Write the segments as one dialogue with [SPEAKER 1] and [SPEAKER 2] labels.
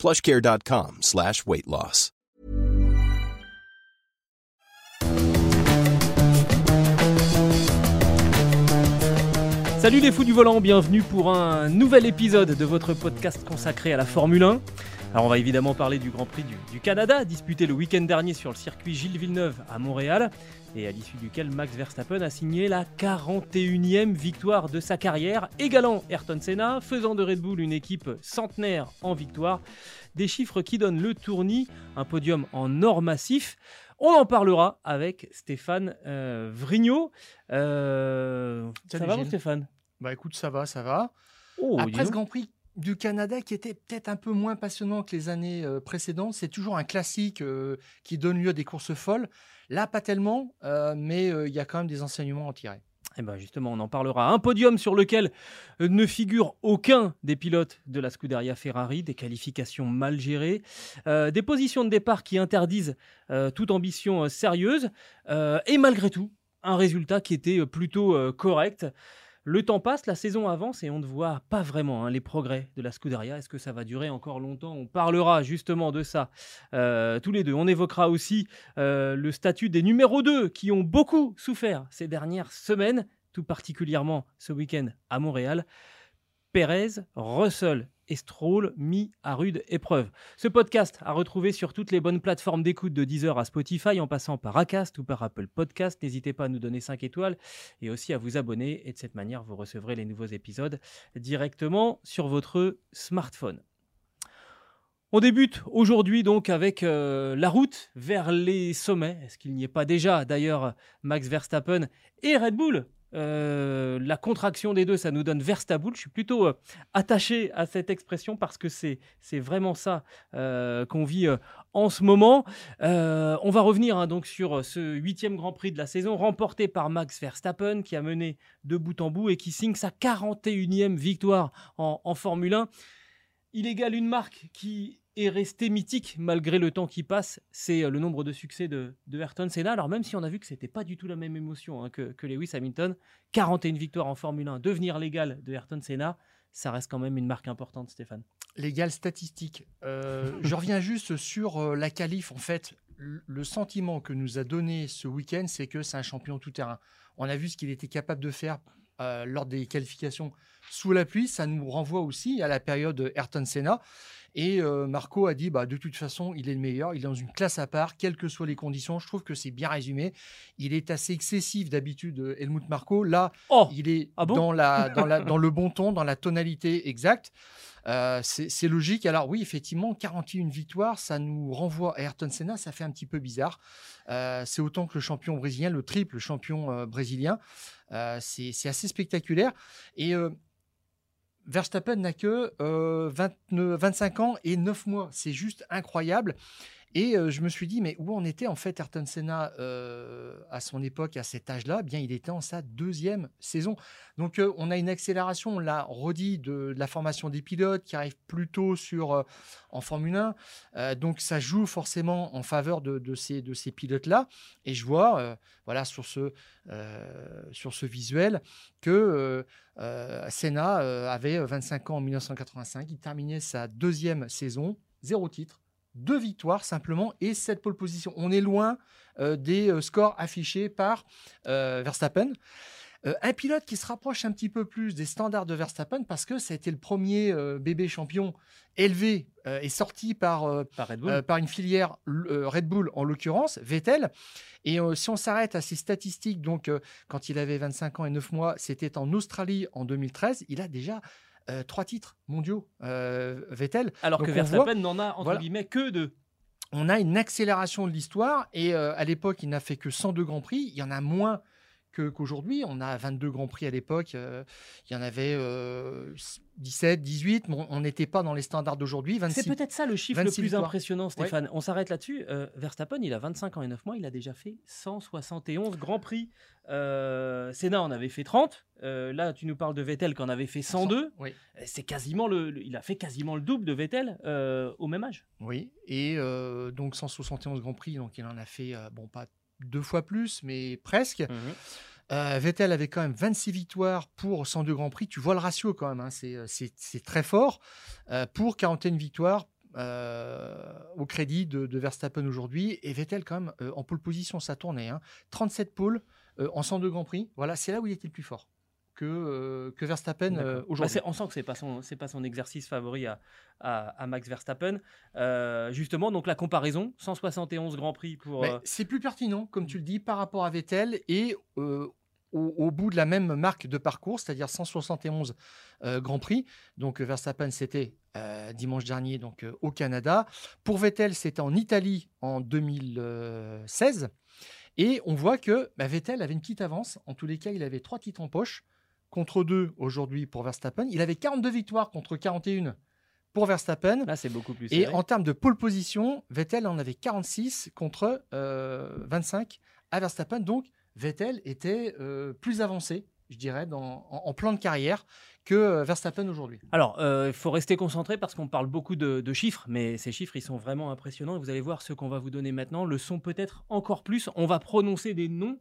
[SPEAKER 1] plushcare.com slash weight loss.
[SPEAKER 2] Salut les fous du volant, bienvenue pour un nouvel épisode de votre podcast consacré à la Formule 1. Alors on va évidemment parler du Grand Prix du, du Canada, disputé le week-end dernier sur le circuit Gilles Villeneuve à Montréal, et à l'issue duquel Max Verstappen a signé la 41e victoire de sa carrière, égalant Ayrton Senna, faisant de Red Bull une équipe centenaire en victoire. Des chiffres qui donnent le tournis, un podium en or massif. On en parlera avec Stéphane euh, Vrignot. Euh, ça va. Stéphane?
[SPEAKER 3] Bah écoute, ça va, ça va.
[SPEAKER 2] Oh,
[SPEAKER 3] Après ce. Grand Prix du Canada qui était peut-être un peu moins passionnant que les années euh, précédentes, c'est toujours un classique euh, qui donne lieu à des courses folles. Là, pas tellement, euh, mais il y a quand même des enseignements à en tirer.
[SPEAKER 2] Eh ben justement, on en parlera. Un podium sur lequel ne figure aucun des pilotes de la Scuderia Ferrari, des qualifications mal gérées, des positions de départ qui interdisent toute ambition sérieuse, et malgré tout, un résultat qui était plutôt correct. Le temps passe, la saison avance et on ne voit pas vraiment hein, les progrès de la Scuderia. Est-ce que ça va durer encore longtemps? On parlera justement de ça euh, tous les deux. On évoquera aussi euh, le statut des numéros 2 qui ont beaucoup souffert ces dernières semaines, tout particulièrement ce week-end à Montréal. Pérez, Russell et Stroll mis à rude épreuve. Ce podcast à retrouver sur toutes les bonnes plateformes d'écoute de Deezer à Spotify en passant par Acast ou par Apple Podcast. N'hésitez pas à nous donner 5 étoiles et aussi à vous abonner et de cette manière vous recevrez les nouveaux épisodes directement sur votre smartphone. On débute aujourd'hui donc avec euh, la route vers les sommets. Est-ce qu'il n'y est pas déjà? D'ailleurs Max Verstappen et Red Bull Euh, La contraction des deux, ça nous donne Verstabull. Je suis plutôt euh, attaché à cette expression parce que c'est c'est vraiment ça euh, qu'on vit en ce moment. On va revenir hein, donc sur ce huitième Grand Prix de la saison remporté par Max Verstappen qui a mené de bout en bout et qui signe sa 41e victoire en, en Formule 1. Il égale une marque qui est restée mythique malgré le temps qui passe, c'est euh, le nombre de succès de, de Ayrton Senna. Alors même si on a vu que c'était pas du tout la même émotion hein, que, que Lewis Hamilton, 41 victoires en Formule 1, devenir l'égal de Ayrton Senna, ça reste quand même une marque importante, Stéphane.
[SPEAKER 3] Légal statistique. Euh, je reviens juste sur euh, la qualif. En fait, le le sentiment que nous a donné ce week-end, c'est que c'est un champion tout-terrain. On a vu ce qu'il était capable de faire euh, lors des qualifications sous la pluie. Ça nous renvoie aussi à la période Ayrton Senna. Et euh, Marco a dit, bah, de toute façon, il est le meilleur. Il est dans une classe à part, quelles que soient les conditions. Je trouve que c'est bien résumé. Il est assez excessif d'habitude, euh, Helmut Marco. Là,
[SPEAKER 2] Oh
[SPEAKER 3] il est
[SPEAKER 2] Ah bon?
[SPEAKER 3] dans, la, dans, la, dans le bon ton, dans la tonalité exacte. Euh, c'est logique. Alors oui, effectivement, 41 victoires, ça nous renvoie à Ayrton Senna, ça fait un petit peu bizarre. Euh, c'est autant que le champion brésilien, le triple champion euh, brésilien. C'est assez spectaculaire. Et Verstappen n'a que euh, 29 25 ans et 9 mois. C'est juste incroyable. Et euh, je me suis dit, mais où en était en fait Ayrton Senna euh, à son époque, à cet âge-là? Eh Bien, il était en sa deuxième saison. Donc, euh, on a une accélération, on l'a redit, de, de la formation des pilotes qui arrive plutôt sur, euh, en Formule 1. Euh, donc, ça joue forcément en faveur de, de ces, de ces pilotes-là. Et je vois, voilà, sur ce, sur ce visuel, que Senna avait 25 ans en 1985. Il terminait sa deuxième saison, zéro titre deux victoires simplement et sept pole positions. On est loin euh, des euh, scores affichés par euh, Verstappen. Un pilote qui se rapproche un petit peu plus des standards de Verstappen parce que ça a été le premier bébé champion élevé et sorti par,
[SPEAKER 2] Par Red Bull.
[SPEAKER 3] par une filière Red Bull en l'occurrence, Vettel. Et si on s'arrête à ses statistiques, donc quand il avait 25 ans et 9 mois, c'était en Australie en 2013, il a déjà euh, trois titres mondiaux, euh, Vettel.
[SPEAKER 2] Alors que
[SPEAKER 3] donc
[SPEAKER 2] Verstappen n'en a entre
[SPEAKER 3] voilà.
[SPEAKER 2] guillemets que deux.
[SPEAKER 3] on a une accélération de l'histoire et euh, à l'époque il n'a fait que 102 grands prix il y en a moins qu'aujourd'hui. on a 22 Grands Prix à l'époque. il y en avait 17, 18. on n'était pas dans les standards d'aujourd'hui.
[SPEAKER 2] C'est peut-être ça le chiffre le plus impressionnant, Stéphane. On s'arrête là-dessus. Verstappen, il a 25 ans et 9 mois. Il a déjà fait 171 Grands Prix. Senna en avait fait 30. là, tu nous parles de Vettel qui en avait fait 102. Oui. C'est quasiment le, il a fait quasiment le double de Vettel au même âge.
[SPEAKER 3] Oui. Et donc 171 Grands Prix. Donc il en a fait, bon, pas deux fois plus, mais presque. Mmh euh, Vettel avait quand même 26 victoires pour 102 Grands Prix. Tu vois le ratio quand même, hein. euh, c'est très fort. Euh, pour 41 victoires au crédit de, Verstappen aujourd'hui. Et Vettel quand même en pole position, ça tournait. 37 hein. pôles en 102 Grands Prix. Voilà, c'est là où il était le plus fort que, euh, que Verstappen euh, aujourd'hui.
[SPEAKER 2] Bah, on sent que pas son c'est pas son exercice favori à, à, Max Verstappen. Euh, justement, donc la comparaison 171 Grands Prix pour.
[SPEAKER 3] C'est plus pertinent, comme tu le dis, par rapport à Vettel et au, bout de la même marque de parcours, c'est-à-dire 171 Grands Prix. Donc Verstappen, c'était dimanche dernier donc au Canada. Pour Vettel, c'était en Italie en 2016. Et on voit que bah, Vettel avait une petite avance. En tous les cas, il avait trois titres en poche contre 2 aujourd'hui pour Verstappen. Il avait 42 victoires contre 41 pour Verstappen.
[SPEAKER 2] Là, c'est beaucoup plus.
[SPEAKER 3] Et en termes de pole position, Vettel en avait 46 contre 25 euh, à Verstappen. Donc, Vettel était euh, plus avancé, je dirais, en, plan de carrière que euh, Verstappen aujourd'hui.
[SPEAKER 2] Alors, il faut rester concentré parce qu'on parle beaucoup de, de, chiffres, mais ces chiffres, ils sont vraiment impressionnants. Vous allez voir ce qu'on va vous donner maintenant le sont peut-être encore plus. On va prononcer des noms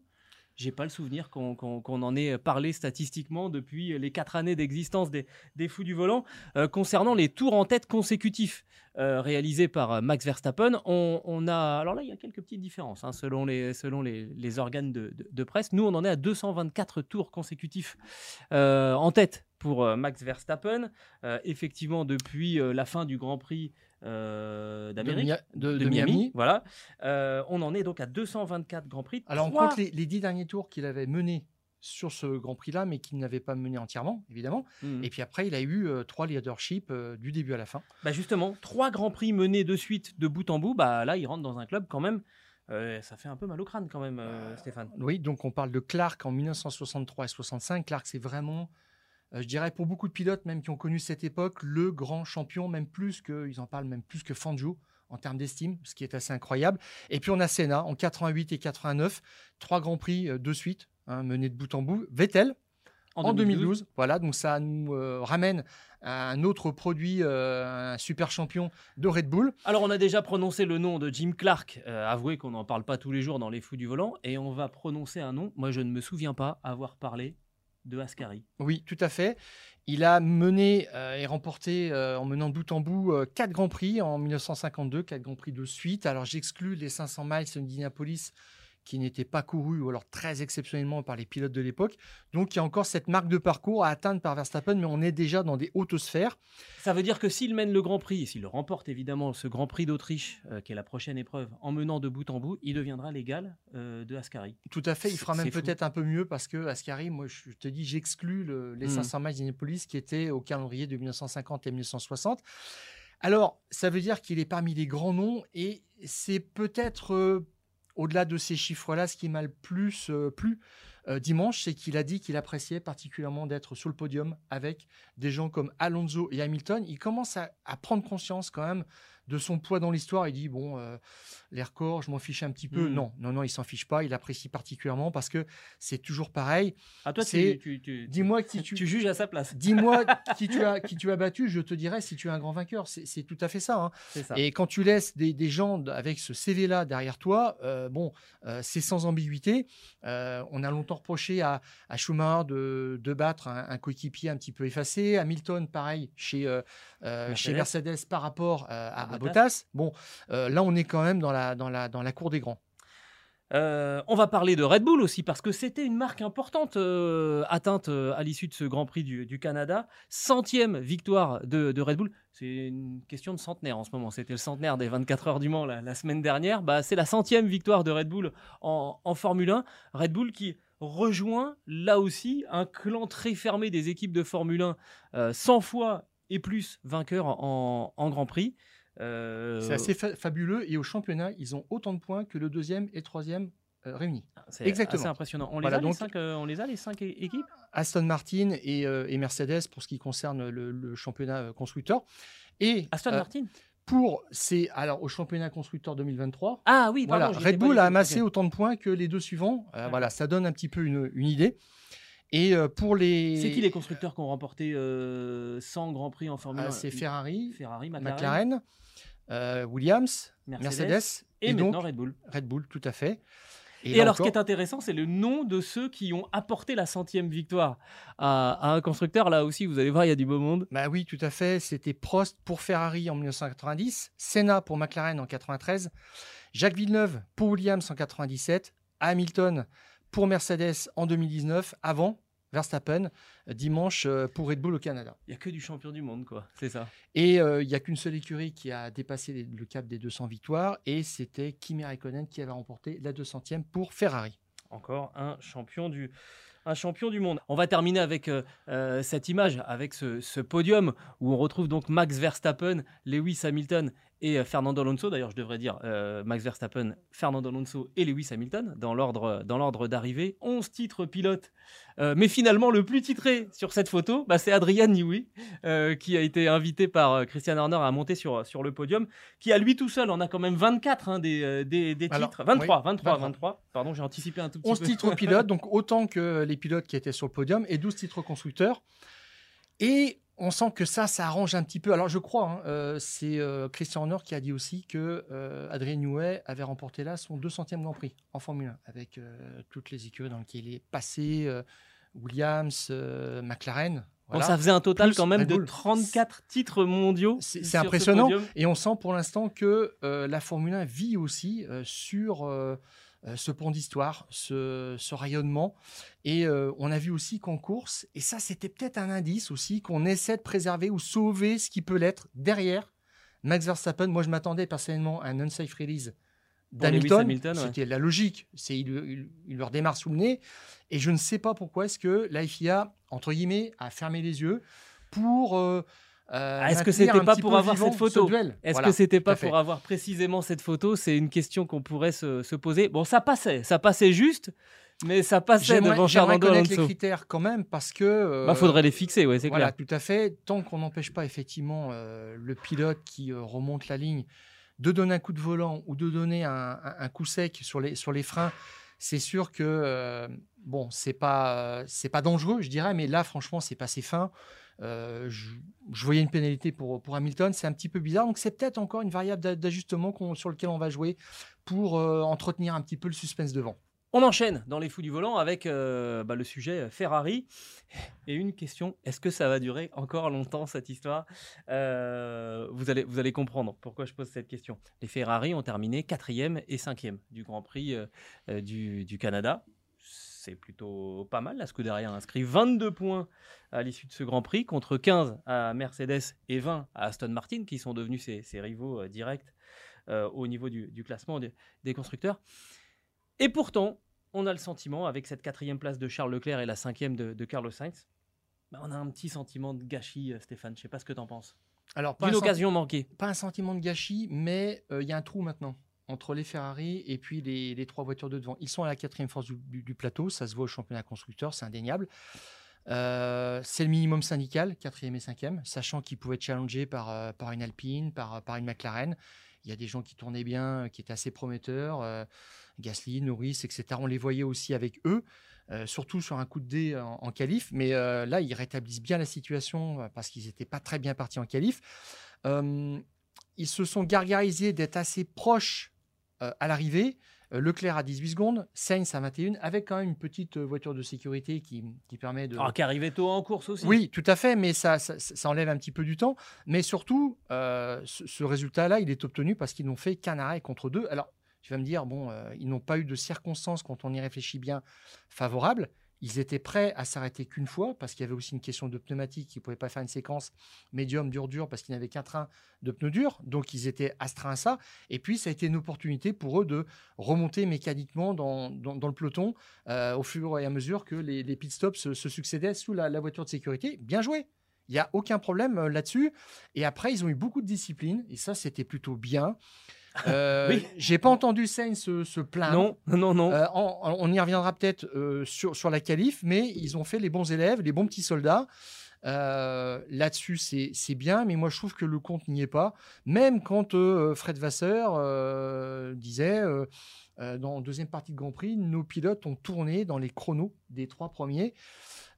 [SPEAKER 2] j'ai pas le souvenir qu'on en ait parlé statistiquement depuis les quatre années d'existence des, Fous du Volant. Euh, concernant les tours en tête consécutifs euh, réalisés par euh, Max Verstappen, on, a. Alors là, il y a quelques petites différences hein, selon, les, selon les, organes de, presse. Nous, on en est à 224 tours consécutifs en tête pour Max Verstappen. effectivement, depuis la fin du Grand Prix euh, d'Amérique,
[SPEAKER 3] de, Miami.
[SPEAKER 2] Voilà. Euh, on en est donc à 224 Grands Prix.
[SPEAKER 3] Alors on compte les, dix derniers tours qu'il avait menés sur ce Grand Prix-là, mais qu'il n'avait pas mené entièrement, évidemment. Mmh. Et puis après, il a eu euh, trois leaderships du début à la fin.
[SPEAKER 2] Bah justement, trois Grands Prix menés de suite, de bout en bout. Bah là, il rentre dans un club quand même. ça fait un peu mal au crâne quand même, Stéphane.
[SPEAKER 3] Oui, donc on parle de Clark en 1963 et 65. Clark, c'est vraiment je dirais pour beaucoup de pilotes même qui ont connu cette époque, le grand champion, même plus que, ils en parlent même plus que Fangio en termes d'estime, ce qui est assez incroyable. Et puis on a Senna en 88 et 89, trois grands prix euh, de suite, hein, menés de bout en bout. Vettel en, 2012. Voilà, donc ça nous euh, ramène à un autre produit, un super champion de Red Bull.
[SPEAKER 2] Alors on a déjà prononcé le nom de Jim Clark, avouez qu'on n'en parle pas tous les jours dans les fous du volant, et on va prononcer un nom, moi je ne me souviens pas avoir parlé
[SPEAKER 3] Oui, tout à fait. Il a mené euh, et remporté euh, en menant bout en bout euh, quatre grands prix en 1952, quatre grands prix de suite. Alors j'exclus les 500 miles d'Indianapolis qui n'était pas couru ou alors très exceptionnellement par les pilotes de l'époque. Donc il y a encore cette marque de parcours à atteindre par Verstappen, mais on est déjà dans des hautes sphères.
[SPEAKER 2] Ça veut dire que s'il mène le Grand Prix, s'il remporte évidemment ce Grand Prix d'Autriche, euh, qui est la prochaine épreuve, en menant de bout en bout, il deviendra l'égal euh, de Ascari.
[SPEAKER 3] Tout à fait, il fera même peut-être un peu mieux parce que Ascari, moi je te dis, j'exclus les 500 hmm. miles d'Indianapolis qui étaient au calendrier de 1950 et 1960. Alors, ça veut dire qu'il est parmi les grands noms et c'est peut-être euh, au-delà de ces chiffres-là, ce qui m'a le plus euh, plu euh, dimanche, c'est qu'il a dit qu'il appréciait particulièrement d'être sur le podium avec des gens comme Alonso et Hamilton. Il commence à prendre conscience quand même de son poids dans l'histoire. Il dit bon, euh, les records, je m'en fiche un petit peu. Hmm. Non, non, non, il s'en fiche pas. Il apprécie particulièrement parce que c'est toujours pareil.
[SPEAKER 2] À toi, tu, dis-moi qui tu, tu juges à sa place.
[SPEAKER 3] Dis-moi qui tu as qui tu as battu. Je te dirai si tu es un grand vainqueur. C'est tout à fait hein. ça, Et quand tu laisses des, gens avec ce CV là derrière toi, euh, bon, euh, c'est sans ambiguïté. on a longtemps reproché à, à Schumacher de, de battre un, coéquipier un petit peu effacé. Hamilton, pareil chez Mercedes. chez Mercedes par rapport à Bottas. Bon, euh, là, on est quand même dans la, dans la, dans la cour des grands.
[SPEAKER 2] Euh, on va parler de Red Bull aussi parce que c'était une marque importante euh, atteinte à l'issue de ce Grand Prix du, Canada. Centième victoire de, Red Bull. C'est une question de centenaire en ce moment. C'était le centenaire des 24 heures du Mans la, semaine dernière. Bah, c'est la centième victoire de Red Bull en, Formule 1. Red Bull qui rejoint là aussi un clan très fermé des équipes de Formule 1, 100 fois et plus vainqueurs en Grand Prix.
[SPEAKER 3] Euh, c'est assez fabuleux. Et au championnat, ils ont autant de points que le deuxième et le troisième réunies.
[SPEAKER 2] Ah, c'est
[SPEAKER 3] Exactement.
[SPEAKER 2] assez impressionnant. On les,
[SPEAKER 3] Voilà,
[SPEAKER 2] a, les
[SPEAKER 3] donc-
[SPEAKER 2] cinq, euh, on les a, les cinq équipes?
[SPEAKER 3] Aston Martin et, euh, et Mercedes pour ce qui concerne le, le championnat euh, constructeur. Et
[SPEAKER 2] Aston
[SPEAKER 3] euh,
[SPEAKER 2] Martin?
[SPEAKER 3] pour c'est alors au championnat constructeur 2023.
[SPEAKER 2] Ah oui, pardon,
[SPEAKER 3] Voilà, Red Bull a amassé autant de points que les deux suivants. Euh, voilà, ça donne un petit peu une, une idée. Et euh, pour les.
[SPEAKER 2] C'est qui les constructeurs qui ont remporté euh, 100 Grands Prix en Formule
[SPEAKER 3] Ah,
[SPEAKER 2] 1
[SPEAKER 3] C'est Ferrari,
[SPEAKER 2] Ferrari, McLaren,
[SPEAKER 3] McLaren, euh, Williams,
[SPEAKER 2] Mercedes,
[SPEAKER 3] Mercedes,
[SPEAKER 2] et,
[SPEAKER 3] donc
[SPEAKER 2] maintenant Red Bull.
[SPEAKER 3] Red Bull, tout à fait.
[SPEAKER 2] Et, alors, ce qui est intéressant, c'est le nom de ceux qui ont apporté la centième victoire à, à un constructeur. Là aussi, vous allez voir, il y a du beau monde.
[SPEAKER 3] Bah oui, tout à fait. C'était Prost pour Ferrari en 1990, Senna pour McLaren en 93, Jacques Villeneuve pour Williams en 97, Hamilton pour Mercedes en 2019, avant Verstappen euh, dimanche euh, pour Red Bull au Canada.
[SPEAKER 2] Il y a que du champion du monde, quoi. C'est ça.
[SPEAKER 3] Et euh, il n'y a qu'une seule écurie qui a dépassé les- le cap des 200 victoires, et c'était Kimi Raikkonen qui avait remporté la 200e pour Ferrari.
[SPEAKER 2] Encore un champion du, un champion du monde. On va terminer avec euh, euh, cette image, avec ce, ce podium où on retrouve donc Max Verstappen, Lewis Hamilton et euh, Fernando Alonso. D'ailleurs, je devrais dire euh, Max Verstappen, Fernando Alonso et Lewis Hamilton dans l'ordre d'arrivée. 11 titres pilotes. Euh, mais finalement, le plus titré sur cette photo, bah, c'est Adrian Newey, euh, qui a été invité par Christian Horner à monter sur, sur le podium, qui à lui tout seul en a quand même 24 hein, des, des, des
[SPEAKER 3] Alors,
[SPEAKER 2] titres. 23,
[SPEAKER 3] oui,
[SPEAKER 2] 23,
[SPEAKER 3] 23.
[SPEAKER 2] 23. Pardon, j'ai anticipé un tout petit
[SPEAKER 3] 11
[SPEAKER 2] peu.
[SPEAKER 3] titres pilotes, donc autant que les pilotes qui étaient sur le podium, et 12 titres constructeurs. Et on sent que ça, ça arrange un petit peu. Alors je crois, hein, euh, c'est euh, Christian Horner qui a dit aussi que euh, Adrien Newey avait remporté là son 200e Grand Prix en Formule 1, avec toutes les écuries dans lesquelles il est passé, Williams, McLaren.
[SPEAKER 2] Bon, ça faisait un total
[SPEAKER 3] Plus
[SPEAKER 2] quand même de
[SPEAKER 3] Bull.
[SPEAKER 2] 34 titres mondiaux.
[SPEAKER 3] C'est
[SPEAKER 2] ce
[SPEAKER 3] impressionnant. Et on sent pour l'instant que euh, la Formule 1 vit aussi euh, sur euh, ce pont d'histoire, ce, ce rayonnement. Et euh, on a vu aussi qu'en course, et ça c'était peut-être un indice aussi, qu'on essaie de préserver ou sauver ce qui peut l'être derrière Max Verstappen. Moi je m'attendais personnellement à un unsafe release d'Hamilton.
[SPEAKER 2] Hamilton, ouais.
[SPEAKER 3] C'était la logique. C'est il, il- il leur démarre sous le nez. Et je ne sais pas pourquoi est-ce que la FIA, entre guillemets, a fermé les yeux pour... euh, euh,
[SPEAKER 2] est-ce que c'était pas pour avoir cette photo
[SPEAKER 3] ce
[SPEAKER 2] Est-ce
[SPEAKER 3] Voilà,
[SPEAKER 2] que c'était pas pour avoir précisément cette photo C'est une question qu'on pourrait se, se poser. Bon, ça passait, ça passait juste, mais ça passait devant Fernando
[SPEAKER 3] connaître les
[SPEAKER 2] Alonso.
[SPEAKER 3] critères quand même parce que... euh,
[SPEAKER 2] Bah, faudrait les fixer, ouais, c'est
[SPEAKER 3] Voilà,
[SPEAKER 2] clair.
[SPEAKER 3] tout à fait. Tant qu'on n'empêche pas effectivement euh, le pilote qui euh, remonte la ligne de donner un coup de volant ou de donner un, un- un coup sec sur les, sur les freins, c'est sûr que bon, c'est pas c'est pas dangereux, je dirais, mais là franchement c'est passé fin. Euh, je, voyais une pénalité pour, pour Hamilton, c'est un petit peu bizarre. Donc c'est peut-être encore une variable d'a- d'ajustement sur lequel on va jouer pour euh, entretenir un petit peu le suspense devant.
[SPEAKER 2] On enchaîne dans les fous du volant avec euh, bah, le sujet Ferrari. Et une question, est-ce que ça va durer encore longtemps cette histoire? Vous, allez, vous allez comprendre pourquoi je pose cette question. Les Ferrari ont terminé quatrième et cinquième du Grand Prix du Canada. C'est plutôt pas mal. La Scuderia a inscrit 22 points à l'issue de ce Grand Prix contre 15 à Mercedes et 20 à Aston Martin qui sont devenus ses, ses rivaux euh, directs euh, au niveau du, du classement des- des constructeurs. Et pourtant, on a le sentiment, avec cette quatrième place de Charles Leclerc et la cinquième de, de Carlos Sainz, bah, on a un petit sentiment de gâchis, euh, Stéphane. Je sais pas ce que tu en penses.
[SPEAKER 3] Alors pas
[SPEAKER 2] D'une
[SPEAKER 3] un
[SPEAKER 2] occasion manquée.
[SPEAKER 3] pas un sentiment de gâchis, mais euh, il y a un trou maintenant entre les Ferrari et puis les, trois voitures de devant. Ils sont à la quatrième force du, plateau, ça se voit au championnat constructeur, c'est indéniable. Euh, c'est le minimum syndical, quatrième et cinquième, sachant qu'ils pouvaient être challengés par, euh, une Alpine, par, une McLaren. Il y a des gens qui tournaient bien, euh, qui étaient assez prometteurs, Gasly, Norris, etc. On les voyait aussi avec eux, surtout sur un coup de dé en, en qualif. Mais là, ils rétablissent bien la situation parce qu'ils n'étaient pas très bien partis en qualif. Ils se sont gargarisés d'être assez proches euh, à l'arrivée. Euh, Leclerc à 18 secondes, Sainz à 21, avec quand même une petite euh, voiture de sécurité qui, qui permet de...
[SPEAKER 2] Ah, qui arrivait tôt en course aussi.
[SPEAKER 3] Oui, tout à fait, mais ça, ça, ça enlève un petit peu du temps. Mais surtout, euh, ce, ce résultat-là, il est obtenu parce qu'ils n'ont fait qu'un arrêt contre deux. Alors, tu vas me dire, bon, euh, ils n'ont pas eu de circonstances, quand on y réfléchit bien, favorables. Ils étaient prêts à s'arrêter qu'une fois parce qu'il y avait aussi une question de pneumatique. Ils ne pouvaient pas faire une séquence médium, dur, dur parce qu'ils n'avaient qu'un train de pneus durs. Donc, ils étaient astreints à ça. Et puis, ça a été une opportunité pour eux de remonter mécaniquement dans, le peloton euh, au fur et à mesure que les, pit stops se, se succédaient sous la, la voiture de sécurité. Bien joué. Il n'y a aucun problème euh, là-dessus. Et après, ils ont eu beaucoup de discipline. Et ça, c'était plutôt bien. Euh,
[SPEAKER 2] Oui.
[SPEAKER 3] J'ai pas entendu Sainz se, se plaindre.
[SPEAKER 2] Non, non, non.
[SPEAKER 3] Euh, on, on y reviendra peut-être euh, sur, sur la qualif, mais ils ont fait les bons élèves, les bons petits soldats. Là-dessus, c'est bien, mais moi je trouve que le compte n'y est pas. Même quand Fred Vasseur disait dans la deuxième partie de Grand Prix, nos pilotes ont tourné dans les chronos des trois premiers.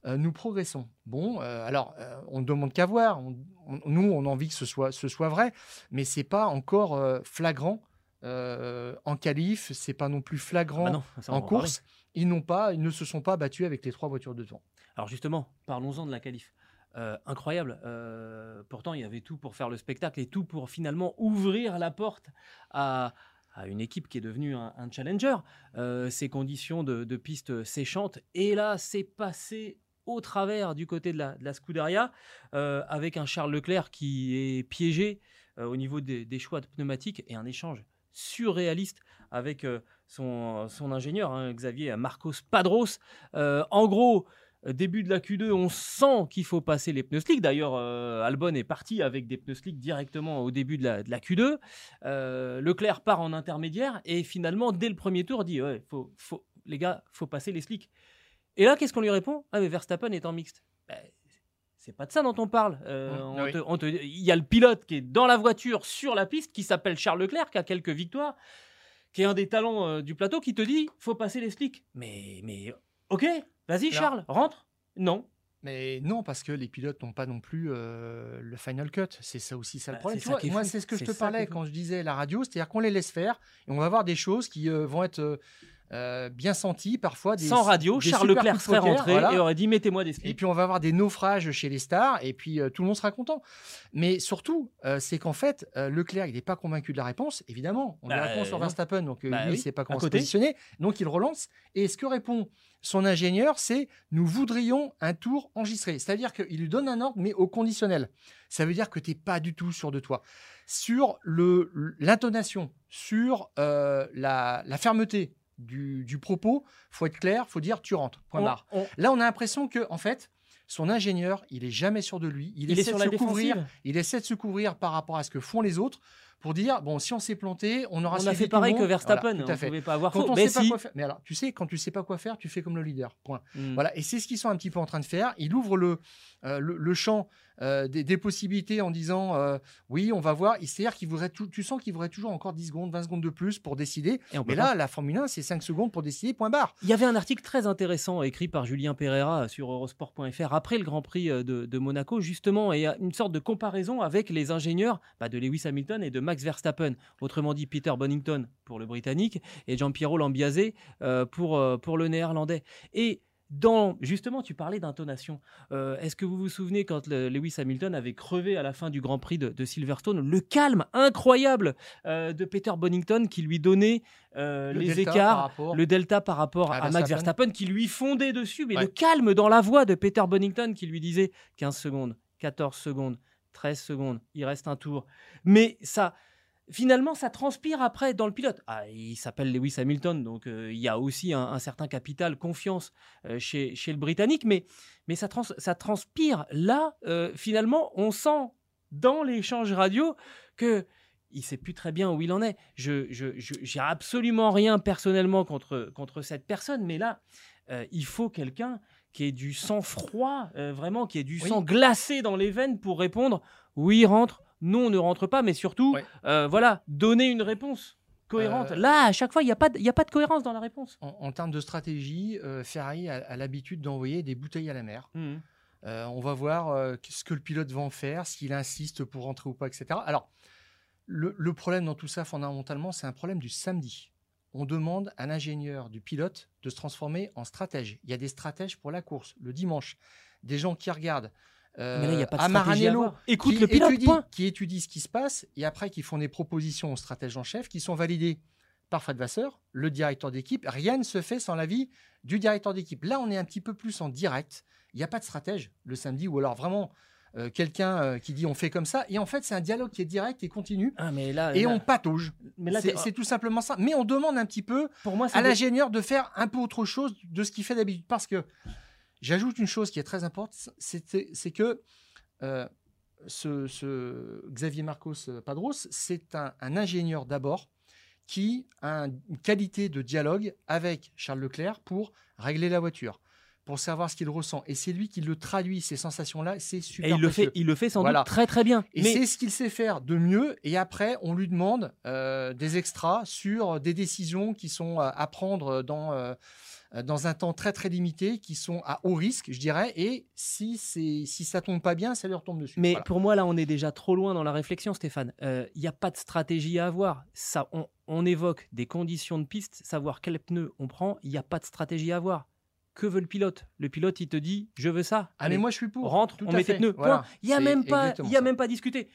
[SPEAKER 3] Euh, nous progressons. Bon, euh, alors euh, on ne demande qu'à voir. On- on- nous, on a envie que ce soit, ce soit vrai, mais c'est pas encore flagrant en qualif. C'est pas non plus flagrant
[SPEAKER 2] Bah non, ça, on
[SPEAKER 3] en
[SPEAKER 2] parler.
[SPEAKER 3] course. Ils n'ont pas, ils ne se sont pas battus avec les trois voitures de devant.
[SPEAKER 2] Alors justement, parlons-en de la qualif. Euh, incroyable. Euh, pourtant, il y avait tout pour faire le spectacle et tout pour finalement ouvrir la porte à, à une équipe qui est devenue un, un challenger. Euh, ces conditions de, de piste séchantes. Et là, c'est passé au travers du côté de la, de Scuderia euh, avec un Charles Leclerc qui est piégé euh, au niveau des, choix de pneumatiques et un échange surréaliste avec euh, son, ingénieur, hein, Xavier Marcos Padros. En gros, début de la Q2, on sent qu'il faut passer les pneus slick. D'ailleurs, Albon est parti avec des pneus slick directement au début de la, de la Q2. Euh, Leclerc part en intermédiaire et finalement, dès le premier tour, dit ouais, faut, les gars, faut passer les slicks. Et là, qu'est-ce qu'on lui répond? Ah, mais Verstappen est en mixte. Ben, c'est pas de ça dont on parle. Euh,
[SPEAKER 3] Mmh,
[SPEAKER 2] on
[SPEAKER 3] oui.
[SPEAKER 2] te- on te- Il y a le pilote qui est dans la voiture sur la piste, qui s'appelle Charles Leclerc, qui a quelques victoires, qui est un des talents euh, du plateau, qui te dit faut passer les slicks. Mais, mais ok, vas-y Charles, rentre. Non.
[SPEAKER 3] Mais non, parce que les pilotes n'ont pas non plus euh, le final cut. C'est ça aussi ça le
[SPEAKER 2] Bah,
[SPEAKER 3] problème. Tu
[SPEAKER 2] ça
[SPEAKER 3] vois, moi, c'est ce que je te parlais quand je disais la radio, c'est-à-dire qu'on les laisse faire et on va voir des choses qui vont être euh, bien senties parfois. Des,
[SPEAKER 2] Sans radio,
[SPEAKER 3] des
[SPEAKER 2] Charles Leclerc serait rentré
[SPEAKER 3] voilà.
[SPEAKER 2] et aurait dit mettez-moi des
[SPEAKER 3] Et
[SPEAKER 2] slicks.
[SPEAKER 3] puis on va avoir des naufrages chez les stars et puis euh, tout le monde sera content. Mais surtout, euh, c'est qu'en fait, Leclerc, il n'est pas convaincu de la réponse, évidemment. On
[SPEAKER 2] Bah,
[SPEAKER 3] répond sur
[SPEAKER 2] non.
[SPEAKER 3] Verstappen, donc
[SPEAKER 2] Bah
[SPEAKER 3] lui, il ne sait pas comment se positionner. Donc il relance. Et ce que répond son ingénieur, c'est nous voudrions un tour enregistré. C'est-à-dire qu'il lui donne un ordre, mais au conditionnel. Ça veut dire que tu n'es pas du tout sûr de toi. Sur l'intonation, sur la, la fermeté du, du propos, faut être clair, faut dire tu rentres. Point
[SPEAKER 2] On-
[SPEAKER 3] barre.
[SPEAKER 2] on-
[SPEAKER 3] Là, on a l'impression que, en fait, son ingénieur, il est jamais sûr de lui. Il,
[SPEAKER 2] il est
[SPEAKER 3] essaie
[SPEAKER 2] sur
[SPEAKER 3] de
[SPEAKER 2] la
[SPEAKER 3] se couvrir. Il essaie de se couvrir par rapport à ce que font les autres pour dire bon, si on s'est planté, on aura
[SPEAKER 2] On a fait pareil que. Verstappen.
[SPEAKER 3] Voilà, tout
[SPEAKER 2] on
[SPEAKER 3] à fait.
[SPEAKER 2] pouvait pas avoir
[SPEAKER 3] Quand
[SPEAKER 2] faux.
[SPEAKER 3] on
[SPEAKER 2] Mais
[SPEAKER 3] sait pas
[SPEAKER 2] si.
[SPEAKER 3] quoi faire. Mais alors, tu sais, quand tu sais pas quoi faire, tu fais comme le leader. Point.
[SPEAKER 2] Mm.
[SPEAKER 3] Voilà. Et c'est ce qu'ils sont un petit peu en train de faire. Il ouvre le, euh, le, le champ euh, des, des possibilités en disant euh, oui, on va voir. C'est-à-dire qu'il voudrait tout, tu sens qu'il voudrait toujours encore 10 secondes, 20 secondes de plus pour décider.
[SPEAKER 2] Et on
[SPEAKER 3] Mais
[SPEAKER 2] pas.
[SPEAKER 3] là, la Formule 1, c'est 5 secondes pour décider, point barre.
[SPEAKER 2] Il y avait un article très intéressant écrit par Julien Pereira sur Eurosport.fr après le Grand Prix de, de Monaco, justement, et une sorte de comparaison avec les ingénieurs bah, de Lewis Hamilton et de Max Verstappen. Autrement dit, Peter Bonington pour le Britannique et Giampiero Lambiase euh, pour, euh, pour le Néerlandais. Et dans, justement, tu parlais d'intonation. Euh, Est-ce que vous vous souvenez quand le- Lewis Hamilton avait crevé à la fin du Grand Prix de, de Silverstone, le calme incroyable euh, de Peter Bonington qui lui donnait euh,
[SPEAKER 3] Le
[SPEAKER 2] les écarts,
[SPEAKER 3] rapport-
[SPEAKER 2] le delta par rapport
[SPEAKER 3] à
[SPEAKER 2] à, Max
[SPEAKER 3] Verstappen.
[SPEAKER 2] Verstappen qui lui fondait dessus, mais
[SPEAKER 3] Ouais.
[SPEAKER 2] le calme dans la voix de Peter Bonington qui lui disait 15 secondes, 14 secondes, 13 secondes, il reste un tour. Mais ça, finalement, ça transpire après dans le pilote. Ah, il s'appelle Lewis Hamilton, donc euh, il y a aussi un, certain capital confiance euh, chez, le Britannique, mais, mais ça, trans- ça transpire. Là, euh, finalement, on sent dans l'échange radio que il sait plus très bien où il en est. Je, j'ai absolument rien personnellement contre, contre cette personne, mais là, il faut quelqu'un qui ait du sang froid, euh, vraiment, qui ait du
[SPEAKER 3] Oui.
[SPEAKER 2] sang glacé dans les veines pour répondre oui, rentre, non, ne rentre pas, mais surtout,
[SPEAKER 3] Ouais.
[SPEAKER 2] euh, voilà, donner une réponse cohérente.
[SPEAKER 3] Euh,
[SPEAKER 2] Là, à chaque fois, il n'y a, pas de- y a pas de cohérence dans la réponse.
[SPEAKER 3] En, en termes de stratégie, Ferrari a, a l'habitude d'envoyer des bouteilles à la mer. Euh, on va voir ce que le pilote va en faire, s'il insiste pour rentrer ou pas, etc. Alors, le, le problème dans tout ça, fondamentalement, c'est un problème du samedi. On demande à l'ingénieur du pilote de se transformer en stratège. Il y a des stratèges pour la course le dimanche. Des gens qui regardent. euh,
[SPEAKER 2] mais là, il n'y a pas de
[SPEAKER 3] à
[SPEAKER 2] stratégie à
[SPEAKER 3] Maranello,
[SPEAKER 2] avoir. Écoute
[SPEAKER 3] qui
[SPEAKER 2] le pilote,
[SPEAKER 3] étudie,
[SPEAKER 2] point.
[SPEAKER 3] qui étudie ce qui se passe et après qui font des propositions au stratège en chef qui sont validées par Fred Vasseur, le directeur d'équipe. Rien ne se fait sans l'avis du directeur d'équipe. Là, on est un petit peu plus en direct. Il n'y a pas de stratège le samedi ou alors vraiment euh, quelqu'un euh, qui dit on fait comme ça. Et en fait, c'est un dialogue qui est direct et continu.
[SPEAKER 2] Ah, mais là,
[SPEAKER 3] Et
[SPEAKER 2] là-
[SPEAKER 3] on patauge.
[SPEAKER 2] mais là,
[SPEAKER 3] C'est tout simplement ça. Mais on demande un petit peu
[SPEAKER 2] pour moi,
[SPEAKER 3] à
[SPEAKER 2] des-
[SPEAKER 3] l'ingénieur de faire un peu autre chose de ce qu'il fait d'habitude. Parce que j'ajoute une chose qui est très importante, c'est c'est que euh, ce, ce Xavier Marcos Padros, c'est un, un ingénieur d'abord qui a une qualité de dialogue avec Charles Leclerc pour régler la voiture pour savoir ce qu'il ressent. Et c'est lui qui le traduit, ces sensations-là, c'est super.
[SPEAKER 2] Et il le, fait, il le fait sans doute très très bien.
[SPEAKER 3] Et c'est ce qu'il sait faire de mieux. Et après, on lui demande euh, des extras sur des décisions qui sont euh, à prendre dans, euh, dans un temps très très limité, qui sont à haut risque, je dirais. Et si, si ça tombe pas bien, ça leur tombe dessus.
[SPEAKER 2] Mais pour moi, là, on est déjà trop loin dans la réflexion, Stéphane. Il n'y a pas de stratégie à avoir. Ça, on, on évoque des conditions de piste, savoir quel pneu on prend. Il n'y a pas de stratégie à avoir que veut le pilote? Le pilote, il te dit, je veux ça.
[SPEAKER 3] Ah mais moi je suis pour.
[SPEAKER 2] Rentre, on met tes pneus. Il n'y a même pas, il y a même pas discuté.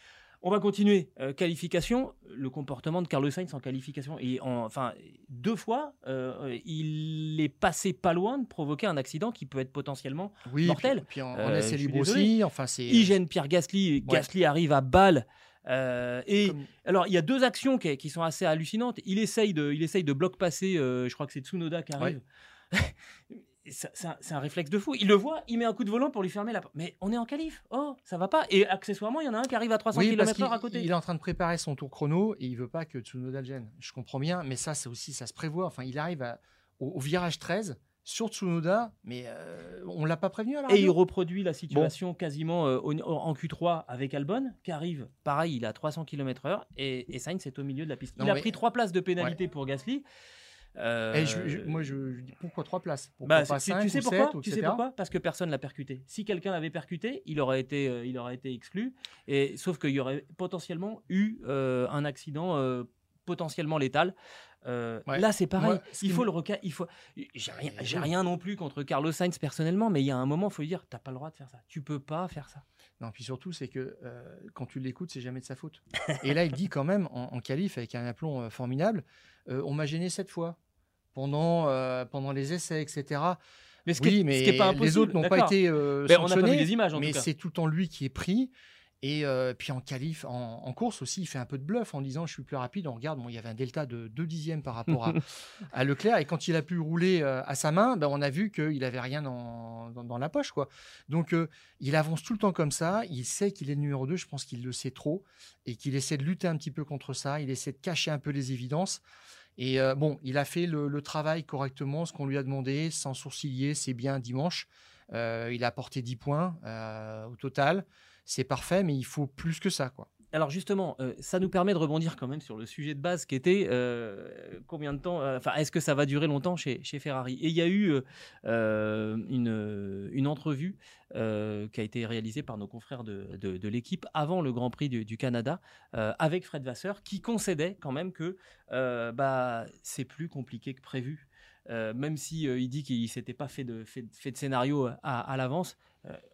[SPEAKER 2] On va continuer. Euh, qualification, le comportement de Carlos Sainz en qualification. Et enfin, deux fois, euh, il est passé pas loin de provoquer un accident qui peut être potentiellement mortel.
[SPEAKER 3] Puis, puis on, euh, libre aussi. Enfin, c'est.
[SPEAKER 2] Hygiène Pierre Gasly. Gasly arrive à balle. et alors, il y a deux actions qui, sont assez hallucinantes. Il essaye de, il essaye de bloc passer. je crois que c'est Tsunoda qui arrive. c'est un, réflexe de fou. Il le voit, il met un coup de volant pour lui fermer la porte. Mais on est en qualif. Oh, ça va pas. Et accessoirement, il y en a un qui arrive à 300 km/h à côté.
[SPEAKER 3] Il est en train de préparer son tour chrono et il veut pas que Tsunoda le gêne. Je comprends bien, mais ça, c'est aussi, ça se prévoit. Enfin, il arrive au, virage 13 sur Tsunoda, mais euh, on l'a pas prévenu à
[SPEAKER 2] Et il reproduit la situation quasiment euh, en Q3 avec Albon, qui arrive, pareil, il a 300 km/h et, et Sainz est au milieu de la piste. il a pris trois places de pénalité pour Gasly.
[SPEAKER 3] Euh, moi, je, dis pourquoi trois places? Pourquoi
[SPEAKER 2] bah, Tu sais pourquoi? Tu sais pourquoi? Parce que personne l'a percuté. Si quelqu'un l'avait percuté, il aurait été, euh, il aurait été exclu. Et sauf qu'il y aurait potentiellement eu euh, un accident potentiellement létal. Là, c'est pareil. il faut le reca... Il faut. J'ai rien, j'ai rien non plus contre Carlos Sainz personnellement, mais il y a un moment, il faut lui dire, t'as pas le droit de faire ça. Tu peux pas faire ça.
[SPEAKER 3] Non, puis surtout, c'est que quand tu l'écoutes, c'est jamais de sa faute. Et là, il dit quand même en, en qualif avec un aplomb formidable, on m'a gêné cette fois pendant, euh, pendant les essais, etc. Mais ce oui, mais pas les autres n'ont pas été euh, sanctionnés. des images, mais c'est tout le temps lui qui est pris. Et euh, puis en qualif, en, course aussi, il fait un peu de bluff en disant je suis plus rapide. On regarde, bon, il y avait un delta de 2 dixièmes par rapport à, Leclerc. Et quand il a pu rouler à sa main, ben, on a vu qu'il n'avait rien dans, dans, la poche. quoi. Donc il avance tout le temps comme ça. Il sait qu'il est le numéro 2. Je pense qu'il le sait trop. Et qu'il essaie de lutter un petit peu contre ça. Il essaie de cacher un peu les évidences. Et euh, bon, il a fait le, travail correctement, ce qu'on lui a demandé, sans sourciller, c'est bien dimanche. Euh, il a apporté 10 points euh, au total. C'est parfait, mais il faut plus que ça, quoi
[SPEAKER 2] alors justement, euh, ça nous permet de rebondir quand même sur le sujet de base qui était euh, combien de temps, euh, enfin, est-ce que ça va durer longtemps chez, Ferrari? Et il y a eu une, entrevue qui a été réalisée par nos confrères de, l'équipe avant le Grand Prix du, Canada avec Fred Vasseur qui concédait quand même que bah, c'est plus compliqué que prévu. même si dit qu'il s'était pas fait de, scénario à, l'avance,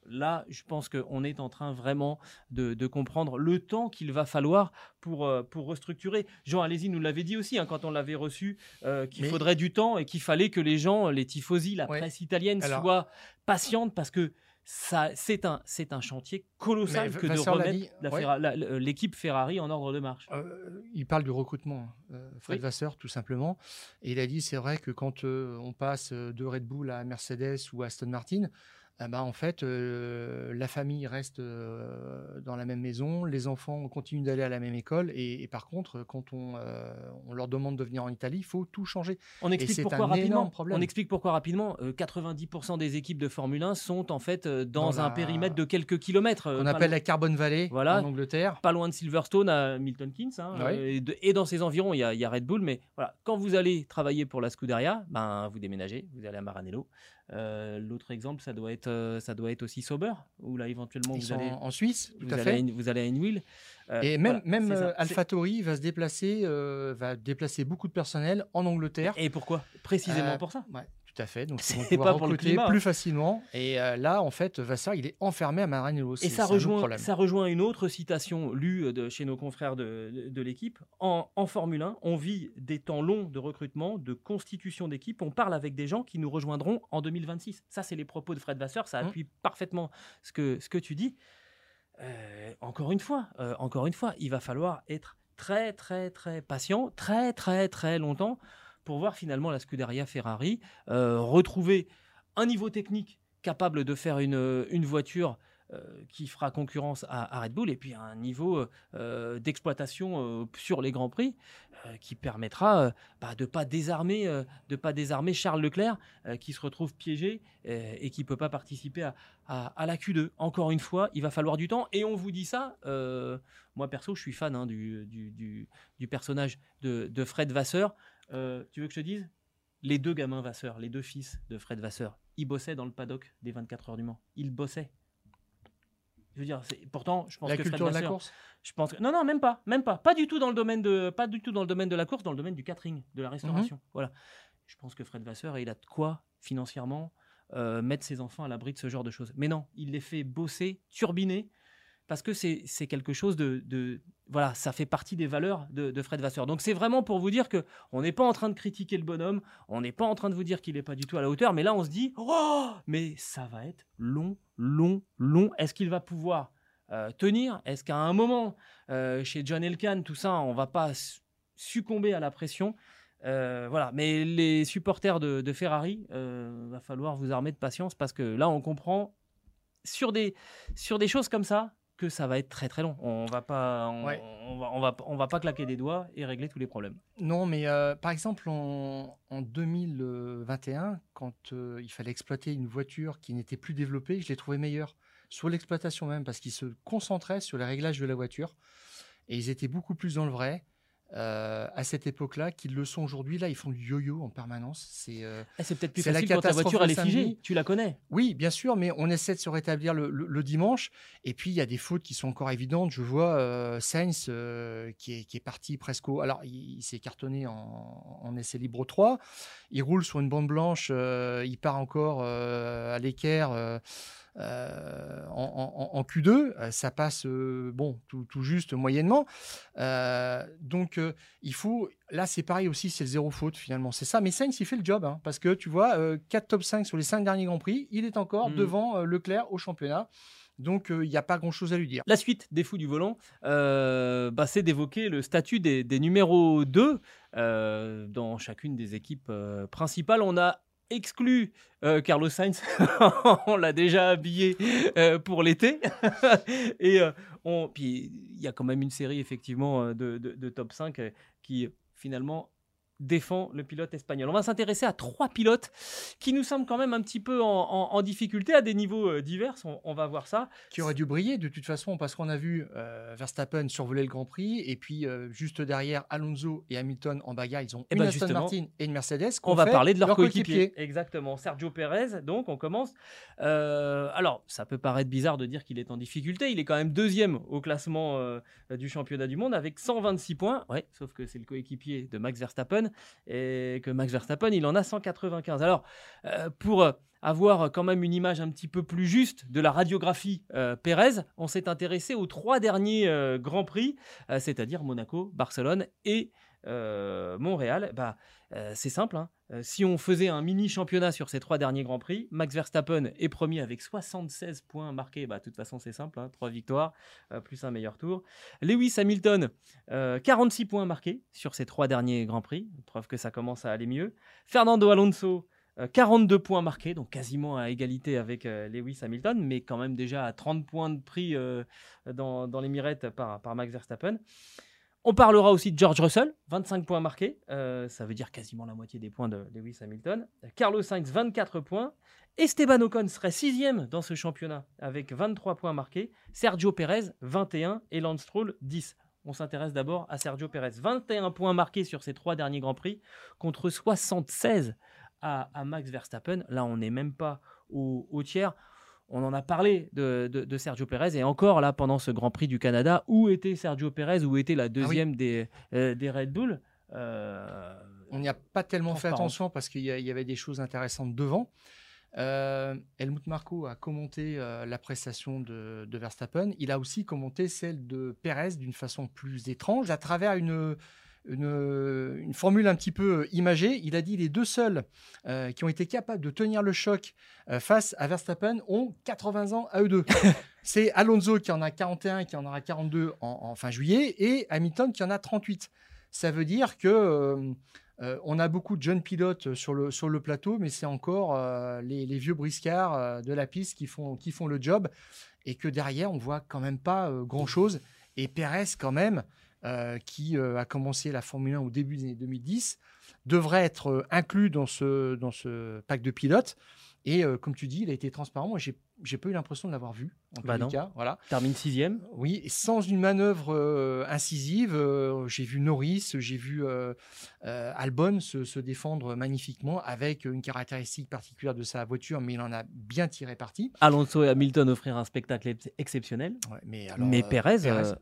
[SPEAKER 2] là, je pense qu'on est en train vraiment de, comprendre le temps qu'il va falloir pour, euh, pour restructurer. Jean Alési nous l'avait dit aussi hein, quand on l'avait reçu, euh, qu'il faudrait du temps et qu'il fallait que les gens, les tifosi, la presse italienne, soient patientes parce que ça, c'est un, c'est un chantier colossal que de remettre l'équipe Ferrari en ordre de marche.
[SPEAKER 3] il parle du recrutement, hein, Fred Vasseur, tout simplement. Et il a dit, c'est vrai que quand on passe de Red Bull à Mercedes ou à Aston Martin, ah bah, en fait, euh, la famille reste euh, dans la même maison, les enfants continuent d'aller à la même école, et, par contre, quand on, euh, on, leur demande de venir en Italie, il faut tout changer.
[SPEAKER 2] On explique pourquoi rapidement. On explique pourquoi rapidement. 90% des équipes de Formule 1 sont en fait dans, un périmètre de quelques kilomètres.
[SPEAKER 3] On appelle la Carbon Valley voilà, en Angleterre.
[SPEAKER 2] Pas loin de Silverstone à Milton Keynes, hein, et, dans ses environs, il y, a, y, a Red Bull. Mais voilà, quand vous allez travailler pour la Scuderia, ben vous déménagez, vous allez à Maranello. Euh, l'autre exemple, ça doit être, euh, ça doit être aussi Sauber, ou là éventuellement vous allez
[SPEAKER 3] en Suisse,
[SPEAKER 2] tout à fait. vous allez à une
[SPEAKER 3] Euh, et même, même AlphaTauri va se déplacer, va déplacer beaucoup de personnel en Angleterre.
[SPEAKER 2] Et pourquoi? Précisément pour ça.
[SPEAKER 3] Tout à fait. Donc, c'est pas pour le climat. plus facilement. Et euh, là, en fait, Vassar, il est enfermé à Maranello.
[SPEAKER 2] Et ça rejoint, ça rejoint une autre citation lue de, chez nos confrères de, de, l'équipe. En, en, Formule 1, on vit des temps longs de recrutement, de constitution d'équipe. On parle avec des gens qui nous rejoindront en 2026. Ça, c'est les propos de Fred Vasseur. Ça mmh. appuie parfaitement ce que, ce que tu dis. Euh, encore une fois, euh, encore une fois, il va falloir être très, très, très patient, très, très, très longtemps pour voir finalement la Scuderia Ferrari euh, retrouver un niveau technique capable de faire une, une voiture qui fera concurrence à, Red Bull et puis un niveau d'exploitation sur les grands prix qui permettra bah, de pas désarmer de pas désarmer Charles Leclerc qui se retrouve piégé et qui peut pas participer à, la Q2. Encore une fois, il va falloir du temps et on vous dit ça. moi perso, je suis fan hein, du, du, personnage de, de Fred Vasseur. Tu veux que je te dise? Les deux gamins Vasseur, les deux fils de Fred Vasseur, ils bossaient dans le paddock des 24 heures du Mans. Ils bossaient. Je veux dire, pourtant, je pense
[SPEAKER 3] la
[SPEAKER 2] que
[SPEAKER 3] culture de la course?
[SPEAKER 2] Je pense non, non, même pas, même pas, pas du tout dans le domaine de, pas du tout dans le domaine de la course, dans le domaine du catering, de la restauration. Mhm. Voilà. Je pense que Fred Vasseur, il a de quoi financièrement euh, mettre ses enfants à l'abri de ce genre de choses. Mais non, il les fait bosser, turbiner parce que c'est quelque chose de, Voilà, ça fait partie des valeurs de, Fred Vasseur. Donc c'est vraiment pour vous dire que on n'est pas en train de critiquer le bonhomme, on n'est pas en train de vous dire qu'il n'est pas du tout à la hauteur, mais là on se dit, oh, mais ça va être long, long, long. Est-ce qu'il va pouvoir euh, tenir? Est-ce qu'à un moment, euh, chez John Elkan, tout ça, on va pas succomber à la pression? Euh, voilà, mais les supporters de, de Ferrari, va falloir vous armer de patience parce que là, on comprend sur des, sur des choses comme ça, que ça va être très très long. On va pas, on, va, on, va, on va pas claquer des doigts et régler tous les problèmes.
[SPEAKER 3] Non, mais euh, par exemple en, en 2021, quand euh, il fallait exploiter une voiture qui n'était plus développée, je l'ai trouvé meilleure sur l'exploitation même parce qu'ils se concentraient sur les réglages de la voiture et ils étaient beaucoup plus dans le vrai. Euh, à cette époque-là qu'ils le sont aujourd'hui. Là, ils font du yo-yo en permanence. C'est
[SPEAKER 2] euh, ah, c'est peut-être plus facile la quand ta voiture elle est figée. Tu la connais
[SPEAKER 3] Oui, bien sûr, mais on essaie de se rétablir le, dimanche. Et puis, il y a des fautes qui sont encore évidentes. Je vois euh, Sainz qui, est, qui, est, parti presque au... Alors, il, s'est cartonné en, en, essai libre 3. Il roule sur une bande blanche. il part encore à l'équerre. Euh, en, Q2, euh, ça passe euh, bon tout, juste moyennement. donc il faut, là c'est pareil aussi, c'est le zéro faute finalement, c'est ça. Mais Sainz il fait le job hein, parce que tu vois 4 top 5 sur les 5 derniers grands prix, il est encore mmh. devant Leclerc au championnat. Donc, il n'y a pas grand-chose à lui dire.
[SPEAKER 2] La suite des fous du volant, bah, c'est d'évoquer le statut des, des numéros 2 dans chacune des équipes principales. On a exclu euh, Carlos Sainz. on l'a déjà habillé euh, pour l'été. et euh, on, puis il y a quand même une série effectivement de, de top 5 qui finalement défend le pilote espagnol. On va s'intéresser à trois pilotes qui nous semblent quand même un petit peu en, difficulté à des niveaux euh, divers. On, va voir ça.
[SPEAKER 3] Qui aurait dû briller de toute façon parce qu'on a vu euh, Verstappen survoler le Grand Prix et puis euh, juste derrière Alonso et Hamilton en bagarre, ils ont et eh une ben Aston Martin et une Mercedes.
[SPEAKER 2] On va parler de leur, coéquipier. Exactement. Sergio Perez. Donc on commence. alors ça peut paraître bizarre de dire qu'il est en difficulté. Il est quand même deuxième au classement du championnat du monde avec 126 points. Ouais, sauf que c'est le coéquipier de Max Verstappen et que Max Verstappen, il en a 195. Alors, euh, pour avoir quand même une image un petit peu plus juste de la radiographie euh, Pérez, on s'est intéressé aux trois derniers euh, Grands Prix, c'est-à-dire Monaco, Barcelone et Montréal. Bah, c'est simple, hein. si on faisait un mini championnat sur ces trois derniers Grands Prix, Max Verstappen est premier avec 76 points marqués. Bah, de toute façon, c'est simple, hein. trois victoires plus un meilleur tour. Lewis Hamilton, 46 points marqués sur ces trois derniers Grands Prix, preuve que ça commence à aller mieux. Fernando Alonso, 42 points marqués, donc quasiment à égalité avec Lewis Hamilton, mais quand même déjà à 30 points de prix dans, dans les mirettes par, par Max Verstappen. On parlera aussi de George Russell, 25 points marqués, euh, ça veut dire quasiment la moitié des points de Lewis Hamilton. Carlos Sainz, 24 points. Esteban Ocon serait sixième dans ce championnat avec 23 points marqués. Sergio Perez, 21 et Lance Stroll, 10. On s'intéresse d'abord à Sergio Perez. 21 points marqués sur ses trois derniers Grands Prix contre 76 à, Max Verstappen. Là, on n'est même pas au tiers on en a parlé de, Sergio Pérez et encore là pendant ce Grand Prix du Canada, où était Sergio Pérez, où était la ah deuxième des, euh, des, Red Bull
[SPEAKER 3] euh, On n'y a pas tellement fait attention parce qu'il y, avait des choses intéressantes devant. Euh, Helmut Marko a commenté la prestation de, de, Verstappen. Il a aussi commenté celle de Pérez d'une façon plus étrange à travers une, une, formule un petit peu euh, imagée. Il a dit les deux seuls euh, qui ont été capables de tenir le choc euh, face à Verstappen ont 80 ans à eux deux. C'est Alonso qui en a 41, qui en aura 42 en, fin juillet, et Hamilton qui en a 38. Ça veut dire que euh, on a beaucoup de jeunes pilotes sur le, sur le plateau, mais c'est encore euh, les, les vieux briscards euh, de la piste qui font, qui font le job. Et que derrière, on voit quand même pas euh, grand-chose. Et Pérez, quand même, euh, qui euh, a commencé la Formule 1 au début des années 2010, devrait être euh, inclus dans ce, dans ce pack de pilotes. Et comme tu dis, il a été transparent. Moi, j'ai j'ai pas eu l'impression de l'avoir vu. En tous
[SPEAKER 2] Bah
[SPEAKER 3] les
[SPEAKER 2] non.
[SPEAKER 3] cas, voilà.
[SPEAKER 2] Termine sixième.
[SPEAKER 3] Oui, et sans une manœuvre euh, incisive, euh, j'ai vu Norris, j'ai vu euh, Albon se, se défendre magnifiquement avec une caractéristique particulière de sa voiture, mais il en a bien tiré parti.
[SPEAKER 2] Alonso et Hamilton offrir un spectacle ex- exceptionnel.
[SPEAKER 3] Ouais, mais alors,
[SPEAKER 2] mais
[SPEAKER 3] du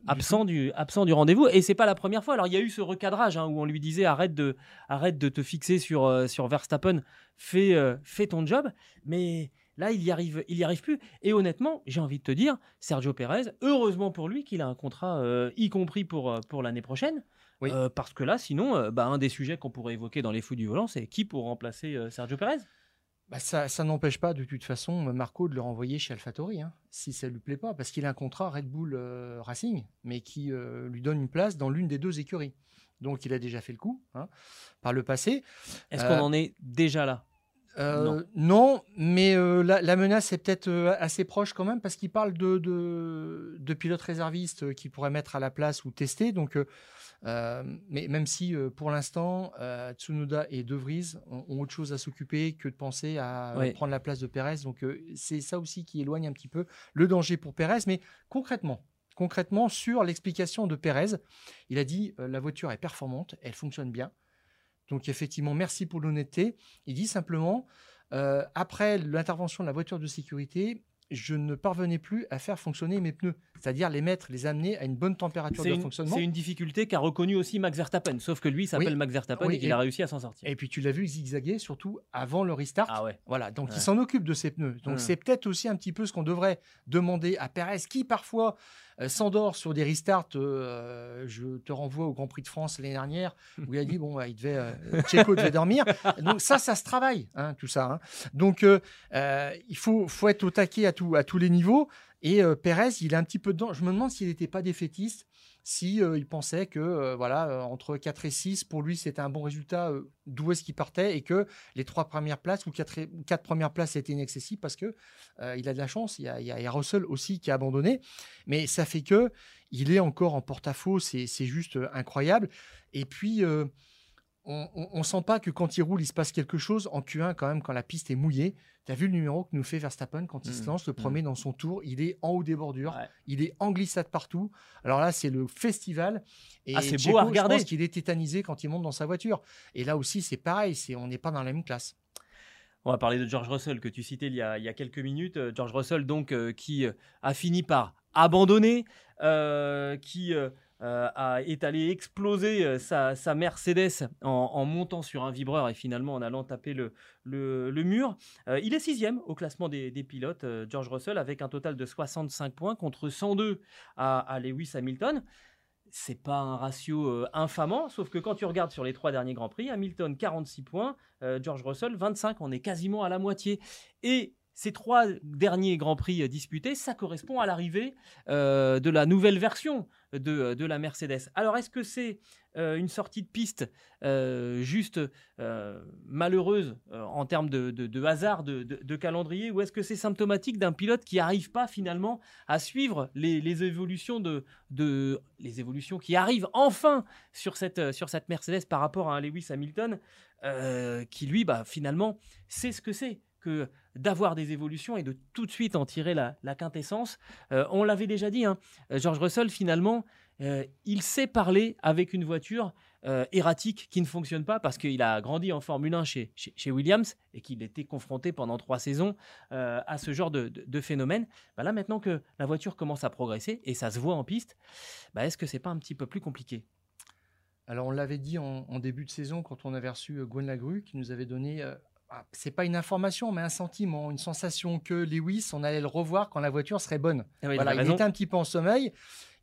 [SPEAKER 2] absent, du, absent du rendez-vous. Et c'est pas la première fois. Alors, il y a eu ce recadrage hein, où on lui disait arrête de, arrête de te fixer sur, sur Verstappen, fais, fais ton job. Mais là, il y arrive, il y arrive plus. Et honnêtement, j'ai envie de te dire, Sergio Pérez, heureusement pour lui qu'il a un contrat, euh, y compris pour, euh, pour l'année prochaine.
[SPEAKER 3] Oui.
[SPEAKER 2] Euh, parce que là, sinon, euh, bah, un des sujets qu'on pourrait évoquer dans les fous du volant, c'est qui pour remplacer Sergio Pérez
[SPEAKER 3] Bah, ça, ça n'empêche pas de toute façon Marco de le renvoyer chez AlphaTauri, hein, si ça lui plaît pas, parce qu'il a un contrat Red Bull Racing, mais qui lui donne une place dans l'une des deux écuries. Donc il a déjà fait le coup hein, par le passé.
[SPEAKER 2] Est-ce qu'on en est déjà là?
[SPEAKER 3] Euh,
[SPEAKER 2] Non.
[SPEAKER 3] non. mais euh, la, la menace est peut-être euh, assez proche quand même parce qu'il parle de, de, de pilotes réservistes qui pourraient mettre à la place ou tester. Donc, mais même si pour l'instant Tsunoda et De Vries ont, ont autre chose à s'occuper que de penser à prendre la place de Pérez, donc c'est ça aussi qui éloigne un petit peu le danger pour Pérez. Mais concrètement, concrètement sur l'explication de Pérez, il a dit la voiture est performante, elle fonctionne bien. Donc effectivement, merci pour l'honnêteté. Il dit simplement, euh, après l'intervention de la voiture de sécurité, je ne parvenais plus à faire fonctionner mes pneus, c'est-à-dire les mettre, les amener à une bonne température de
[SPEAKER 2] une,
[SPEAKER 3] fonctionnement.
[SPEAKER 2] c'est une difficulté qu'a reconnu aussi Max Verstappen, sauf que lui s'appelle
[SPEAKER 3] Oui.
[SPEAKER 2] Max Verstappen
[SPEAKER 3] Oui,
[SPEAKER 2] et qu'il a réussi à s'en sortir.
[SPEAKER 3] Et puis tu l'as vu zigzaguer, surtout avant le restart.
[SPEAKER 2] Ah ouais.
[SPEAKER 3] Voilà, donc
[SPEAKER 2] Ouais.
[SPEAKER 3] il s'en occupe de ses pneus. Donc
[SPEAKER 2] Hmm.
[SPEAKER 3] c'est peut-être aussi un petit peu ce qu'on devrait demander à Perez, qui parfois s'endort sur des restarts. euh, je te renvoie au Grand Prix de France l'année dernière, où il a dit bon, ouais, il devait, euh, Checo devait dormir. Donc ça, ça se travaille, hein, tout ça. hein. Donc euh, euh, il faut, faut être au taquet à, tout, à tous les niveaux. Et euh, Perez, il est un petit peu dedans. Je me demande s'il n'était pas défaitiste si euh, il pensait que euh, voilà euh, entre 4 et 6 pour lui c'était un bon résultat d'où est-ce qu'il partait et que les trois premières places ou quatre, premières places étaient inaccessibles parce que il a de la chance. Il y a, y a- Russell aussi qui a abandonné. Mais ça fait que il est encore en porte-à-faux. C'est c'est juste incroyable. Et puis on, on, on sent pas que quand il roule il se passe quelque chose en Q1 quand même quand la piste est mouillée T'as vu le numéro que nous fait Verstappen quand il se
[SPEAKER 2] Mhm.
[SPEAKER 3] lance le premier dans son tour? Il est en haut des bordures,
[SPEAKER 2] Ouais.
[SPEAKER 3] il est en glissade partout. Alors là, c'est le festival. Et
[SPEAKER 2] Ah, c'est beau à regarder.
[SPEAKER 3] Je pense qu'il est tétanisé quand il monte dans sa voiture. Et là aussi, c'est pareil. C'est on n'est pas dans la même classe.
[SPEAKER 2] On va parler de George Russell que tu citais il y a, il y a quelques minutes. Euh, George Russell donc euh, qui euh, a fini par abandonner, euh, qui euh, euh, est allé exploser euh, sa, Mercedes en, montant sur un vibreur et finalement en allant taper le, le, mur. Euh, il est sixième au classement des, pilotes, euh, George Russell, avec un total de 65 points contre 102 à, Lewis Hamilton. C'est pas un ratio infamant, sauf que quand tu regardes sur les trois derniers Grands Prix, Hamilton 46 points, George Russell 25, on est quasiment à la moitié. Et ces trois derniers Grands Prix euh, disputés, ça correspond à l'arrivée euh, de la nouvelle version de, de la Mercedes. Alors est-ce que c'est euh, une sortie de piste euh, juste euh, malheureuse euh, en termes de, de- hasard de, calendrier ou est-ce que c'est symptomatique d'un pilote qui n'arrive pas finalement à suivre les, les évolutions de, les évolutions qui arrivent enfin sur cette, sur cette Mercedes par rapport à un Lewis Hamilton euh, qui lui bah, finalement sait ce que c'est que d'avoir des évolutions et de tout de suite en tirer la, quintessence. Euh, on l'avait déjà dit, hein, George Russell, finalement, euh, il sait parler avec une voiture euh, erratique qui ne fonctionne pas parce qu'il a grandi en Formule 1 chez, Williams et qu'il était confronté pendant trois saisons à ce genre de, phénomène. Bah là, maintenant que la voiture commence à progresser et ça se voit en piste, bah, est-ce que c'est pas un petit peu plus compliqué?
[SPEAKER 3] Alors on l'avait dit en, en début de saison quand on avait reçu Gwen Lagru qui nous avait donné. Ah, c'est pas une information, mais un sentiment, une sensation que Lewis, on allait le revoir quand la voiture serait bonne.
[SPEAKER 2] Ah oui,
[SPEAKER 3] voilà, il était un petit peu en sommeil.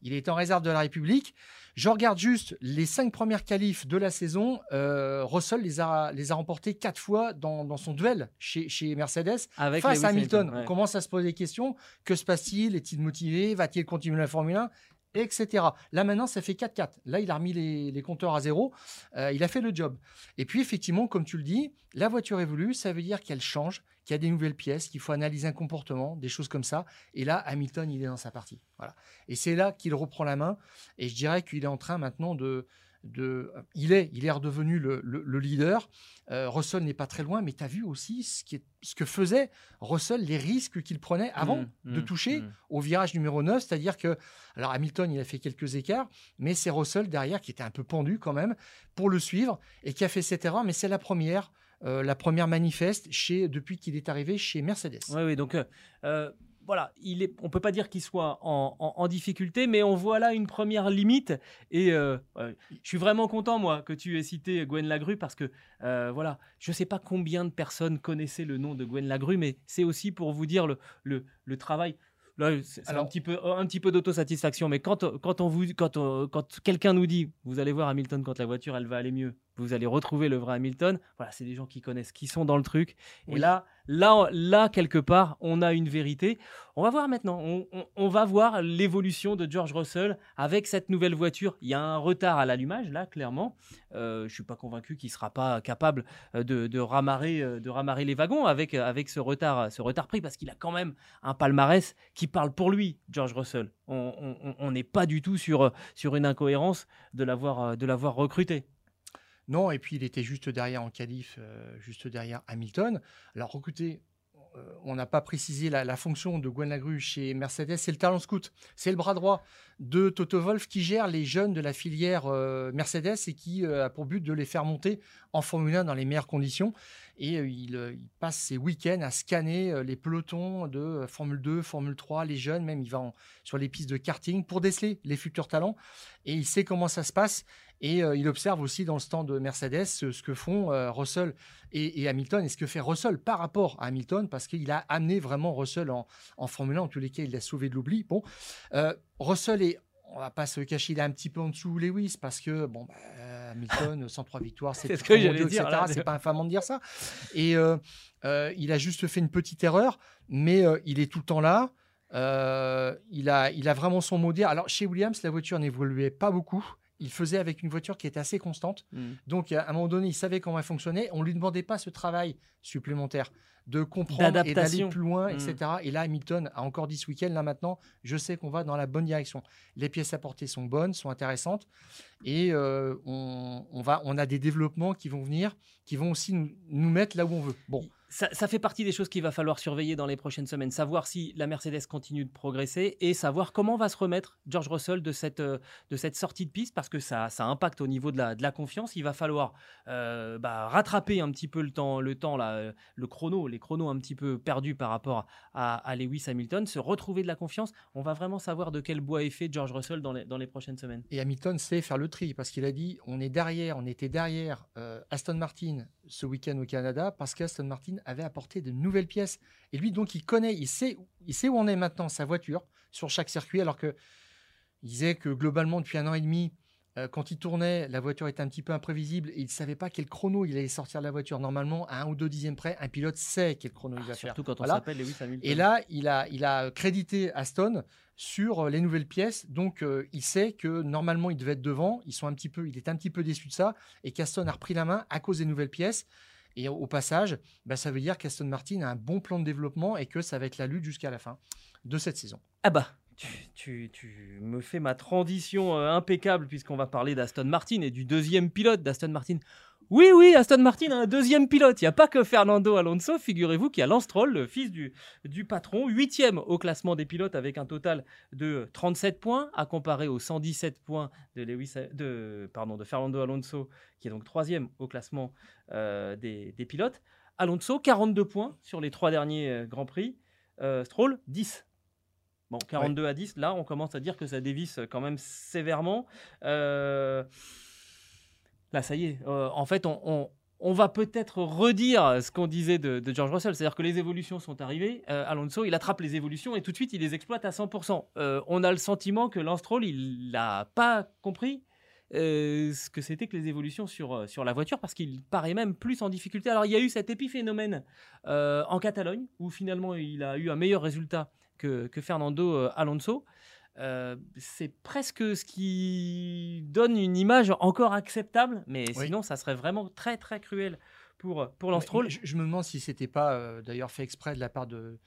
[SPEAKER 3] Il est en réserve de la République. Je regarde juste les cinq premières qualifs de la saison. Euh, Russell les a, les a remportés quatre fois dans, dans son duel chez, chez Mercedes
[SPEAKER 2] Avec
[SPEAKER 3] face
[SPEAKER 2] Lewis
[SPEAKER 3] à Hamilton.
[SPEAKER 2] ouais.
[SPEAKER 3] On commence à se poser des questions. Que se passe-t-il? Est-il motivé? Va-t-il continuer la Formule 1 etc. Là maintenant, ça fait 4-4. Là, il a remis les, compteurs à zéro. Euh, il a fait le job. Et puis, effectivement, comme tu le dis, la voiture évolue. Ça veut dire qu'elle change, qu'il y a des nouvelles pièces, qu'il faut analyser un comportement, des choses comme ça. Et là, Hamilton, il est dans sa partie. Voilà. Et c'est là qu'il reprend la main. Et je dirais qu'il est en train maintenant de, de, il est, il est redevenu le, leader. Euh, Russell n'est pas très loin, mais tu as vu aussi ce, qui est, ce que faisait Russell, les risques qu'il prenait avant mmh, de mmh, toucher mmh. au virage numéro 9, c'est-à-dire que, alors Hamilton, il a fait quelques écarts, mais c'est Russell derrière qui était un peu pendu quand même pour le suivre et qui a fait cette erreur, mais c'est la première. Euh, la première manifeste chez, depuis qu'il est arrivé chez Mercedes.
[SPEAKER 2] Oui, oui donc euh, voilà, il est, on peut pas dire qu'il soit en, difficulté, mais on voit là une première limite. Et euh, je suis vraiment content, moi, que tu aies cité Gwen Lagru, parce que euh, voilà, je ne sais pas combien de personnes connaissaient le nom de Gwen Lagru, mais c'est aussi pour vous dire le, le, le travail c'est un petit peu, un petit peu d'autosatisfaction, mais quand, quand, on vous, quand, quand quelqu'un nous dit, vous allez voir Hamilton quand la voiture elle va aller mieux, vous allez retrouver le vrai Hamilton. Voilà, c'est des gens qui connaissent, qui sont dans le truc. Et là, là, là quelque part, on a une vérité. On va voir maintenant. On, va voir l'évolution de George Russell avec cette nouvelle voiture. Il y a un retard à l'allumage là, clairement. Euh, je ne suis pas convaincu qu'il sera pas capable euh, de, de, ramarrer, euh, de ramarrer les wagons avec, avec ce retard, ce retard pris parce qu'il a quand même un palmarès qui parle pour lui, George Russell. On n'est pas du tout sur, sur une incohérence de l'avoir recruté.
[SPEAKER 3] Non, et puis il était juste derrière en qualif, juste derrière Hamilton. Alors écoutez, on n'a pas précisé la, fonction de Gwen Lagru chez Mercedes, c'est le talent scout, c'est le bras droit de Toto Wolf qui gère les jeunes de la filière euh, Mercedes et qui euh, a pour but de les faire monter en Formule 1 dans les meilleures conditions. Et euh, il, passe ses week-ends à scanner les pelotons de Formule 2, Formule 3, les jeunes, même il va sur les pistes de karting pour déceler les futurs talents. Et il sait comment ça se passe. Et il observe aussi dans le stand de Mercedes ce, que font Russell et, Hamilton et ce que fait Russell par rapport à Hamilton parce qu'il a amené vraiment Russell en, en Formule 1. En tous les cas, il l'a sauvé de l'oubli. Bon, Russell est on va pas se cacher, il est un petit peu en dessous Lewis parce que bon, bah, Hamilton, 103 victoires, c'est ce que j'allais dire. C'est pas infamant de dire ça. Et euh, euh, il a juste fait une petite erreur, mais euh, il est tout le temps là. il, a, il a vraiment son mot dire. Alors chez Williams, la voiture n'évoluait pas beaucoup. Il faisait avec une voiture qui était assez constante. Hmm. Donc à un moment donné, il savait comment elle fonctionnait. On lui demandait pas ce travail supplémentaire de comprendre et d'aller plus loin, etc. Mm. Et là, Hamilton a encore dit ce week-end, là maintenant, je sais qu'on va dans la bonne direction. Les pièces apportées sont bonnes, sont intéressantes, et euh, on, va, on a des développements qui vont venir, qui vont aussi nous, nous mettre là où on veut. Bon
[SPEAKER 2] ça, fait partie des choses qu'il va falloir surveiller dans les prochaines semaines, savoir si la Mercedes continue de progresser et savoir comment va se remettre George Russell de cette, euh, sortie de piste parce que ça, impacte au niveau de la, confiance. Il va falloir euh, bah, rattraper un petit peu le temps, le chrono, les chronos un petit peu perdus par rapport à, Lewis Hamilton, se retrouver de la confiance. On va vraiment savoir de quel bois est fait George Russell dans les, dans les prochaines semaines.
[SPEAKER 3] Et Hamilton sait faire le tri parce qu'il a dit on est derrière, on était derrière euh, Aston Martin ce week-end au Canada parce qu'Aston Martin avait apporté de nouvelles pièces. Et lui, donc, il connaît, il sait, il sait où en est maintenant sa voiture sur chaque circuit, alors que il disait que globalement, depuis un an et demi, euh, quand il tournait, la voiture était un petit peu imprévisible et il ne savait pas quel chrono il allait sortir de la voiture. Normalement, à un ou deux dixièmes près, un pilote sait quel chrono il va ah,
[SPEAKER 2] faire. Surtout quand on s'appelle Lewis Hamilton.
[SPEAKER 3] Et là, il a, il a crédité Aston sur euh, les nouvelles pièces. Donc, euh, il sait que normalement, il devait être devant. Ils sont un petit peu, il est un petit peu déçu de ça et qu'Aston a repris la main à cause des nouvelles pièces. Et au passage, bah, ça veut dire qu'Aston Martin a un bon plan de développement et que ça va être la lutte jusqu'à la fin de cette saison.
[SPEAKER 2] Ah bah, tu, me fais ma transition euh, impeccable puisqu'on va parler d'Aston Martin et du deuxième pilote d'Aston Martin. Oui, oui, Aston Martin a un deuxième pilote. Il n'y a pas que Fernando Alonso. Figurez-vous qu'il y a Lance Stroll, le fils du, patron, huitième au classement des pilotes avec un total de 37 points, à comparer aux 117 points de, Fernando Alonso, qui est donc troisième au classement euh, des, pilotes. Alonso, 42 points sur les trois derniers euh, Grands Prix. Stroll, 10 Bon, 42 à 10, là, on commence à dire que ça dévisse quand même sévèrement. Euh, là, ça y est. Euh, en fait, on, va peut-être redire ce qu'on disait de, George Russell. C'est-à-dire que les évolutions sont arrivées. Euh, Alonso, il attrape les évolutions et tout de suite, il les exploite à 100%. on a le sentiment que Lance Stroll, il n'a pas compris ce que c'était que les évolutions sur, sur la voiture parce qu'il paraît même plus en difficulté. Alors il y a eu cet épiphénomène en Catalogne où finalement il a eu un meilleur résultat que, Fernando euh, Alonso. Euh, c'est presque ce qui donne une image encore acceptable, mais
[SPEAKER 3] Oui.
[SPEAKER 2] sinon, ça serait vraiment très très cruel pour, pour Lance.
[SPEAKER 3] Mais Je, je me demande si c'était pas euh, d'ailleurs fait exprès de la part de,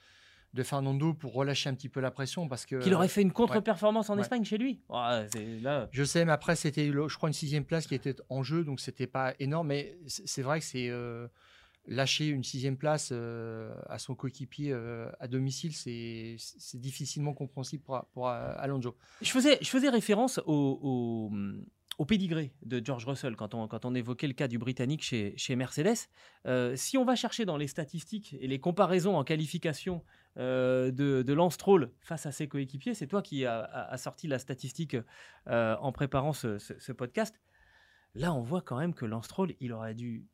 [SPEAKER 3] de Fernando pour relâcher un petit peu la pression parce que.
[SPEAKER 2] Qu'il aurait fait une contre-performance en
[SPEAKER 3] Ouais.
[SPEAKER 2] Espagne chez lui. Ouais, là,
[SPEAKER 3] Je sais, mais après, c'était, je crois, une sixième place qui était en jeu, donc c'était pas énorme. Mais c'est c'est vrai que c'est euh, lâcher une sixième place euh, à son coéquipier euh, à domicile, c'est difficilement compréhensible pour, pour euh, Alonso.
[SPEAKER 2] Je faisais, je faisais référence au, au, au pédigré de George Russell quand on, quand on évoquait le cas du Britannique chez, chez Mercedes. Si on va chercher dans les statistiques et les comparaisons en qualification de, de Lance Stroll face à ses coéquipiers, c'est toi qui as a, sorti la statistique en préparant ce, ce- podcast. Là, on voit quand même que Lance Stroll, il aurait dû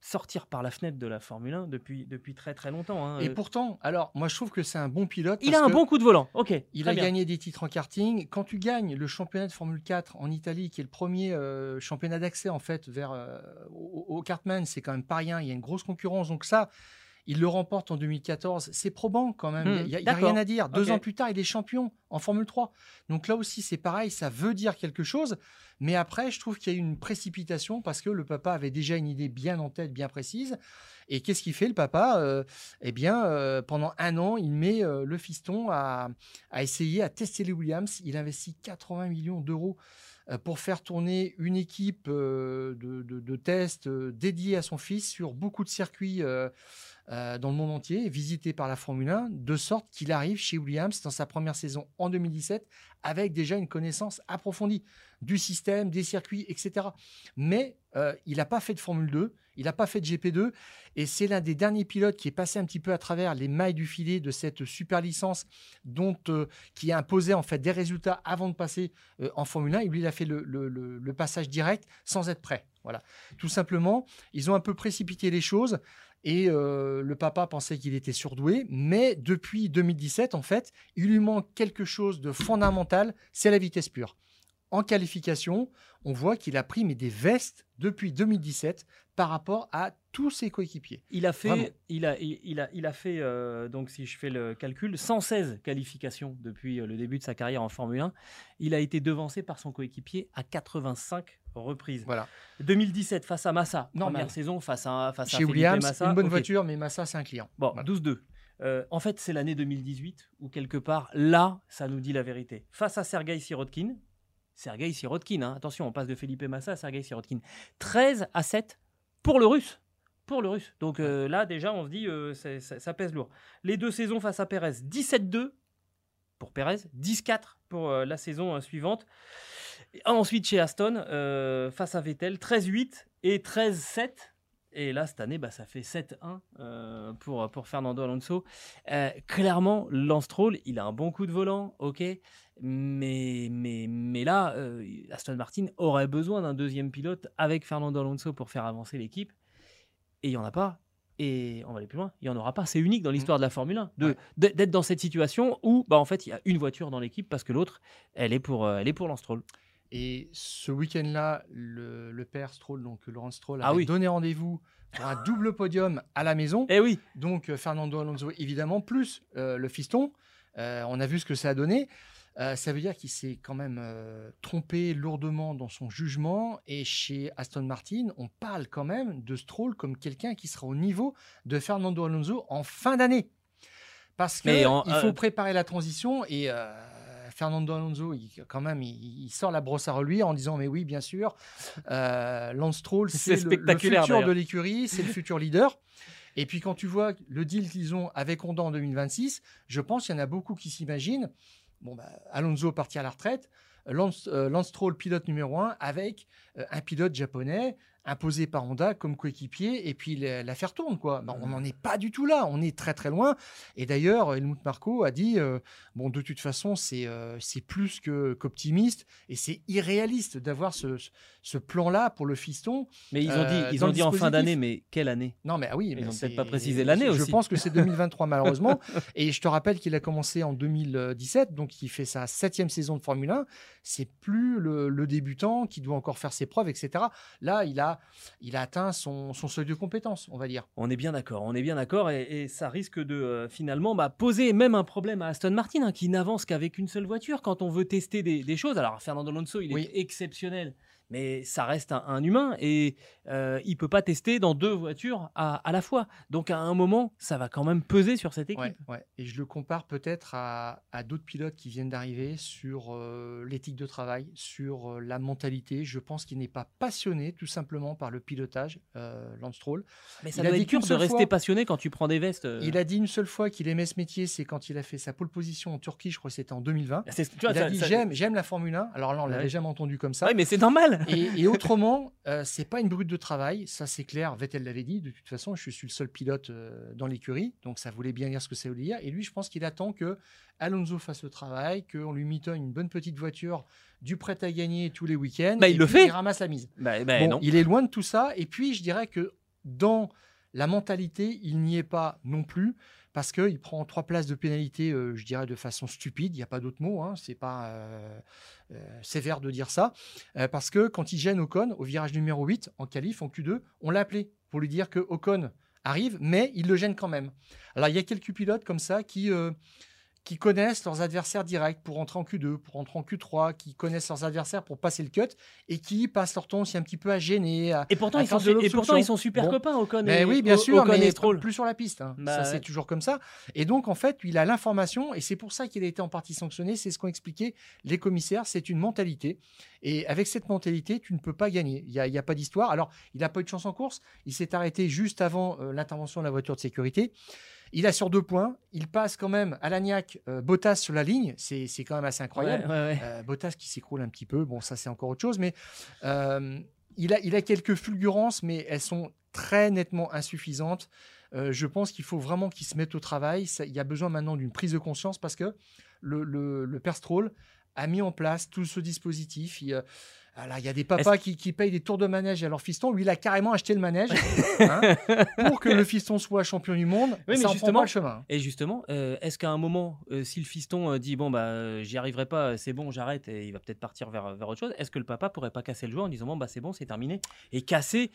[SPEAKER 2] sortir par la fenêtre de la Formule 1 depuis, depuis très très longtemps. hein.
[SPEAKER 3] Et
[SPEAKER 2] Euh,
[SPEAKER 3] pourtant, alors, moi, je trouve que c'est un bon pilote.
[SPEAKER 2] il
[SPEAKER 3] parce
[SPEAKER 2] a un bon coup de volant. Ok.
[SPEAKER 3] Il a
[SPEAKER 2] bien.
[SPEAKER 3] gagné des titres en karting. Quand tu gagnes le championnat de Formule 4 en Italie, qui est le premier euh, championnat d'accès en fait vers euh, au, au Kartman, c'est quand même pas rien. Il y a une grosse concurrence. Donc ça, il le remporte en 2014. C'est probant quand même.
[SPEAKER 2] Hmm,
[SPEAKER 3] Il n'y a, rien à dire. Deux ans plus tard, il est champion en Formule 3. Donc là aussi, c'est pareil. Ça veut dire quelque chose. Mais après, je trouve qu'il y a eu une précipitation parce que le papa avait déjà une idée bien en tête, bien précise. Et qu'est-ce qu'il fait, le papa? Euh, Eh bien, euh, pendant un an, il met euh, le fiston à, à essayer, à tester les Williams. Il investit 80 millions d'euros pour faire tourner une équipe de, de, de tests dédiée à son fils sur beaucoup de circuits euh, dans le monde entier, visités par la Formule 1, de sorte qu'il arrive chez Williams dans sa première saison en 2017 avec déjà une connaissance approfondie du système, des circuits, etc. Mais euh, il n'a pas fait de Formule 2, il n'a pas fait de GP2, et c'est l'un des derniers pilotes qui est passé un petit peu à travers les mailles du filet de cette super licence dont, euh, qui a imposé en fait des résultats avant de passer en Formule 1. Et lui, il a fait le- le passage direct sans être prêt. Voilà. Tout simplement, ils ont un peu précipité les choses. Et euh, le papa pensait qu'il était surdoué, mais depuis 2017, en fait, il lui manque quelque chose de fondamental, c'est la vitesse pure. En qualification, on voit qu'il a pris mais des vestes depuis 2017 par rapport à tous ses coéquipiers.
[SPEAKER 2] Il a fait,
[SPEAKER 3] Vraiment.
[SPEAKER 2] il a, il, a, il a fait euh, donc si je fais le calcul, 116 qualifications depuis euh, le début de sa carrière en Formule 1. Il a été devancé par son coéquipier à 85 reprises.
[SPEAKER 3] Voilà.
[SPEAKER 2] 2017 face à Massa,
[SPEAKER 3] Normal.
[SPEAKER 2] première saison face à face à
[SPEAKER 3] Chez
[SPEAKER 2] Felipe
[SPEAKER 3] Williams,
[SPEAKER 2] Massa.
[SPEAKER 3] une bonne voiture, mais Massa, c'est un client.
[SPEAKER 2] Bon,
[SPEAKER 3] Voilà.
[SPEAKER 2] 12-2. Euh, en fait, c'est l'année 2018 où quelque part là, ça nous dit la vérité. Face à Sergei Sirotkin, Sergei Sirotkin, hein, attention, on passe de Felipe Massa à Sergei Sirotkin, 13 à 7 pour le Russe. Pour le Russe. Donc euh, là, déjà, on se dit, euh, ça, ça pèse lourd. Les deux saisons face à Perez, 17-2 pour Perez, 10-4 pour euh, la saison euh, suivante. Et ensuite, chez Aston, face à Vettel, 13-8 et 13-7. Et là, cette année, bah, ça fait 7-1 euh, pour, pour Fernando Alonso. Euh, clairement, Lance Stroll, il a un bon coup de volant, ok. Mais, mais, mais là, euh, Aston Martin aurait besoin d'un deuxième pilote avec Fernando Alonso pour faire avancer l'équipe. Et il n'y en a pas. Et on va aller plus loin, il n'y en aura pas. C'est unique dans l'histoire de la Formule 1 de-
[SPEAKER 3] Ouais.
[SPEAKER 2] d'être dans cette situation où, bah, en fait, il y a une voiture dans l'équipe parce que l'autre, elle est pour, euh, elle est pour Lance Stroll.
[SPEAKER 3] Et ce week-end-là, le, le père Stroll, donc Laurent Stroll,
[SPEAKER 2] Ah
[SPEAKER 3] avait
[SPEAKER 2] oui.
[SPEAKER 3] donné rendez-vous pour un double podium à la maison.
[SPEAKER 2] Eh oui,
[SPEAKER 3] Donc euh, Fernando Alonso, évidemment, plus euh, le fiston. Euh, on a vu ce que ça a donné. Euh, ça veut dire qu'il s'est quand même euh, trompé lourdement dans son jugement. Et chez Aston Martin, on parle quand même de Stroll comme quelqu'un qui sera au niveau de Fernando Alonso en fin d'année. Parce qu'il faut
[SPEAKER 2] euh,
[SPEAKER 3] préparer la transition et Fernando Alonso, il, quand même, il, il sort la brosse à reluire en disant mais oui, bien sûr, euh, Lance Stroll,
[SPEAKER 2] C'est
[SPEAKER 3] le, le futur de l'écurie, c'est le futur leader. Et puis quand tu vois le deal qu'ils ont avec Honda en 2026, je pense qu'il y en a beaucoup qui s'imaginent, bon bah, Alonso parti à la retraite, Lance, euh, Lance Stroll pilote numéro un avec euh, un pilote japonais imposé par Honda comme coéquipier et puis la- l'affaire tourne quoi. Ben, on n'en est pas du tout là, on est très très loin. Et d'ailleurs Helmut Marko a dit euh, bon de toute façon c'est euh, c'est plus que qu'optimiste et c'est irréaliste d'avoir ce, ce- ce plan-là pour le fiston.
[SPEAKER 2] mais ils ont
[SPEAKER 3] Euh,
[SPEAKER 2] dit, ils ont dit en fin d'année, mais quelle année?
[SPEAKER 3] Non, mais ah oui,
[SPEAKER 2] Ils
[SPEAKER 3] mais
[SPEAKER 2] ont peut-être
[SPEAKER 3] c'est-
[SPEAKER 2] pas précisé l'année
[SPEAKER 3] Je
[SPEAKER 2] aussi.
[SPEAKER 3] pense que c'est 2023 malheureusement. Et je te rappelle qu'il a commencé en 2017, donc il fait sa septième saison de Formule 1. C'est plus le, le débutant qui doit encore faire ses preuves, etc. Là, il a a, il a atteint son, son seuil de compétence, on va dire.
[SPEAKER 2] On est bien d'accord, on est bien d'accord, et, et ça risque de euh, finalement bah, poser même un problème à Aston Martin, hein, qui n'avance qu'avec une seule voiture quand on veut tester des, des choses. Alors Fernando Alonso, il
[SPEAKER 3] Oui.
[SPEAKER 2] est exceptionnel, mais ça reste un, un humain et euh, il peut pas tester dans deux voitures à, à la fois. Donc à un moment, ça va quand même peser sur cette équipe.
[SPEAKER 3] Ouais, ouais. Et je le compare peut-être à, à d'autres pilotes qui viennent d'arriver sur euh, l'éthique de travail, sur euh, la mentalité. Je pense qu'il n'est pas passionné tout simplement par le pilotage, euh, Lance Stroll.
[SPEAKER 2] Mais ça
[SPEAKER 3] Il
[SPEAKER 2] doit être dur de rester
[SPEAKER 3] fois-
[SPEAKER 2] passionné quand tu prends des vestes.
[SPEAKER 3] Il a dit une seule fois qu'il aimait ce métier, c'est quand il a fait sa pole position en Turquie, je crois que c'était en 2020.
[SPEAKER 2] C'est- tu vois,
[SPEAKER 3] il a dit j'aime, j'aime la Formule 1. Alors là, on l'avait
[SPEAKER 2] Ouais.
[SPEAKER 3] jamais entendu comme ça.
[SPEAKER 2] Ouais, mais c'est normal.
[SPEAKER 3] Et, et autrement, euh, c'est pas une brute de travail, ça c'est clair. Vettel l'avait dit. De toute façon, je suis le seul pilote euh, dans l'écurie, donc ça voulait bien dire ce que ça voulait dire. Et lui, je pense qu'il attend que Alonso fasse le travail, qu'on lui mitonne une bonne petite voiture, du prêt à gagner tous les week-ends.
[SPEAKER 2] Bah, il
[SPEAKER 3] et
[SPEAKER 2] le fait.
[SPEAKER 3] Il ramasse la mise.
[SPEAKER 2] Bah, bah,
[SPEAKER 3] Bon,
[SPEAKER 2] non.
[SPEAKER 3] il est loin de tout ça. Et puis, je dirais que dans la mentalité, il n'y est pas non plus. Parce qu'il prend trois places de pénalité, euh, je dirais, de façon stupide. Il n'y a pas d'autre mot. Hein, c'est pas euh, euh, sévère de dire ça. Parce que quand il gêne Ocon au virage numéro 8 en qualif, en Q2, on l'a appelé pour lui dire que Ocon arrive, mais il le gêne quand même. Alors, il y a quelques pilotes comme ça qui. Qui connaissent leurs adversaires directs pour rentrer en Q2, pour rentrer en Q3, qui connaissent leurs adversaires pour passer le cut et qui passent leur temps aussi un petit peu à gêner, à,
[SPEAKER 2] Et pourtant,
[SPEAKER 3] à
[SPEAKER 2] ils sont, et pourtant, ils sont super
[SPEAKER 3] Bon.
[SPEAKER 2] copains, Ocon
[SPEAKER 3] Mais
[SPEAKER 2] et,
[SPEAKER 3] oui, bien sûr,
[SPEAKER 2] Ocon
[SPEAKER 3] mais
[SPEAKER 2] Stroll.
[SPEAKER 3] plus sur la piste. hein.
[SPEAKER 2] Bah ouais.
[SPEAKER 3] c'est toujours comme ça. Et donc, en fait, il a l'information, et c'est pour ça qu'il a été en partie sanctionné. C'est ce qu'ont expliqué les commissaires. C'est une mentalité. Et avec cette mentalité, tu ne peux pas gagner. Il n'y a pas d'histoire. Alors, il n'a pas eu de chance en course. Il s'est arrêté juste avant euh, l'intervention de la voiture de sécurité. Il a sur deux points. Il passe quand même à l'agnac Bottas sur la ligne. C'est c'est quand même assez incroyable.
[SPEAKER 2] Ouais, ouais, ouais.
[SPEAKER 3] Euh, Bottas qui s'écroule un petit peu, bon ça c'est encore autre chose, mais euh, il, a, il a quelques fulgurances, mais elles sont très nettement insuffisantes. Euh, je pense qu'il faut vraiment qu'il se mette au travail. Ça- il y a besoin maintenant d'une prise de conscience parce que le, le, le père Stroll a mis en place tout ce dispositif. Il, euh, voilà, il y a des papas qui, qui payent des tours de manège à leur fiston. Lui, il a carrément acheté le manège hein, pour que le fiston soit champion du monde.
[SPEAKER 2] Oui, mais
[SPEAKER 3] ça en prend
[SPEAKER 2] justement-
[SPEAKER 3] pas le chemin.
[SPEAKER 2] Et justement, euh, est-ce qu'à un moment, euh, si le fiston euh, dit bon bah j'y arriverai pas, c'est bon, j'arrête et il va peut-être partir vers, vers autre chose, est-ce que le papa pourrait pas casser le jeu en disant bon bah c'est bon, c'est terminé et casser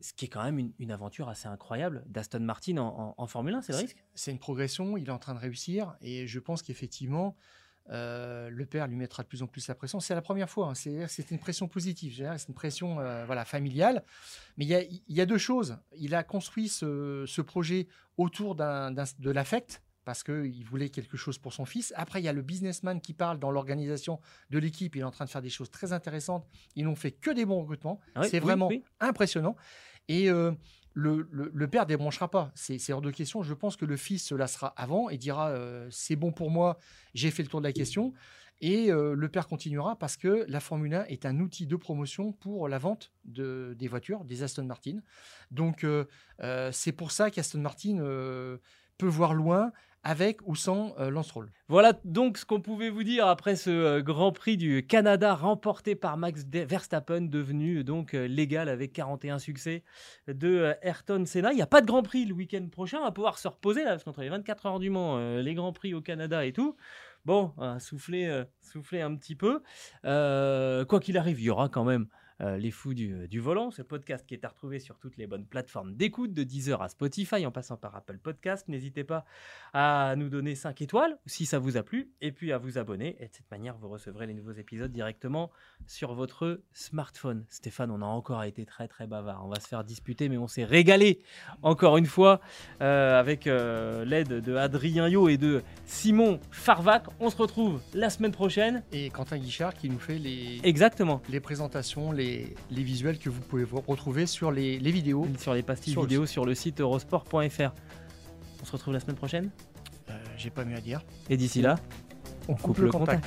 [SPEAKER 2] ce qui est quand même une, une aventure assez incroyable d'Aston Martin en, en- en Formule 1, c'est le risque?
[SPEAKER 3] C'est une progression, il est en train de réussir et je pense qu'effectivement, euh, le père lui mettra de plus en plus la pression. C'est la première fois, hein, c'est c'est une pression positive, c'est une pression euh, voilà, familiale. Mais il y a, il y a deux choses. Il a construit ce, ce projet autour de l'affect parce qu'il voulait quelque chose pour son fils. Après, il y a le businessman qui parle dans l'organisation de l'équipe. Il est en train de faire des choses très intéressantes. Ils n'ont fait que des bons recrutements.
[SPEAKER 2] Ah oui,
[SPEAKER 3] c'est
[SPEAKER 2] oui,
[SPEAKER 3] vraiment
[SPEAKER 2] oui.
[SPEAKER 3] impressionnant. Et euh, le, le, le père débranchera pas. C'est hors de question. Je pense que le fils se lassera avant et dira euh, c'est bon pour moi, j'ai fait le tour de la question. Et euh, le père continuera parce que la Formule 1 est un outil de promotion pour la vente de, des voitures, des Aston Martin. Donc euh, c'est pour ça qu'Aston Martin peut voir loin avec ou sans euh, Lance Stroll.
[SPEAKER 2] Voilà donc ce qu'on pouvait vous dire après ce euh, Grand Prix du Canada remporté par Max Verstappen, devenu donc euh, légal avec 41 succès de Ayrton Senna. Il n'y a pas de Grand Prix le week-end prochain, on va pouvoir se reposer là, parce qu'entre les 24 heures du Mans, les Grands Prix au Canada et tout, bon, souffler, un petit peu. Quoi qu'il arrive, il y aura quand même euh, les fous du, du volant, ce podcast qui est à retrouver sur toutes les bonnes plateformes d'écoute, de Deezer à Spotify, en passant par Apple Podcast. N'hésitez pas à nous donner 5 étoiles si ça vous a plu, et puis à vous abonner. Et de cette manière, vous recevrez les nouveaux épisodes directement sur votre smartphone. Stéphane, on a encore été très très bavard. On va se faire disputer, mais on s'est régalé encore une fois euh, avec euh, l'aide de Adrien Yo et de Simon Farvac. On se retrouve la semaine prochaine.
[SPEAKER 3] Et Quentin Guichard qui nous fait les,
[SPEAKER 2] Exactement.
[SPEAKER 3] les présentations, les, les visuels que vous pouvez retrouver sur les, les vidéos.
[SPEAKER 2] Sur les pastilles
[SPEAKER 3] Sur le
[SPEAKER 2] vidéo sur le site eurosport.fr. On se retrouve la semaine prochaine?
[SPEAKER 3] Euh, J'ai pas mieux à dire.
[SPEAKER 2] Et d'ici là,
[SPEAKER 3] On
[SPEAKER 2] coupe le contact.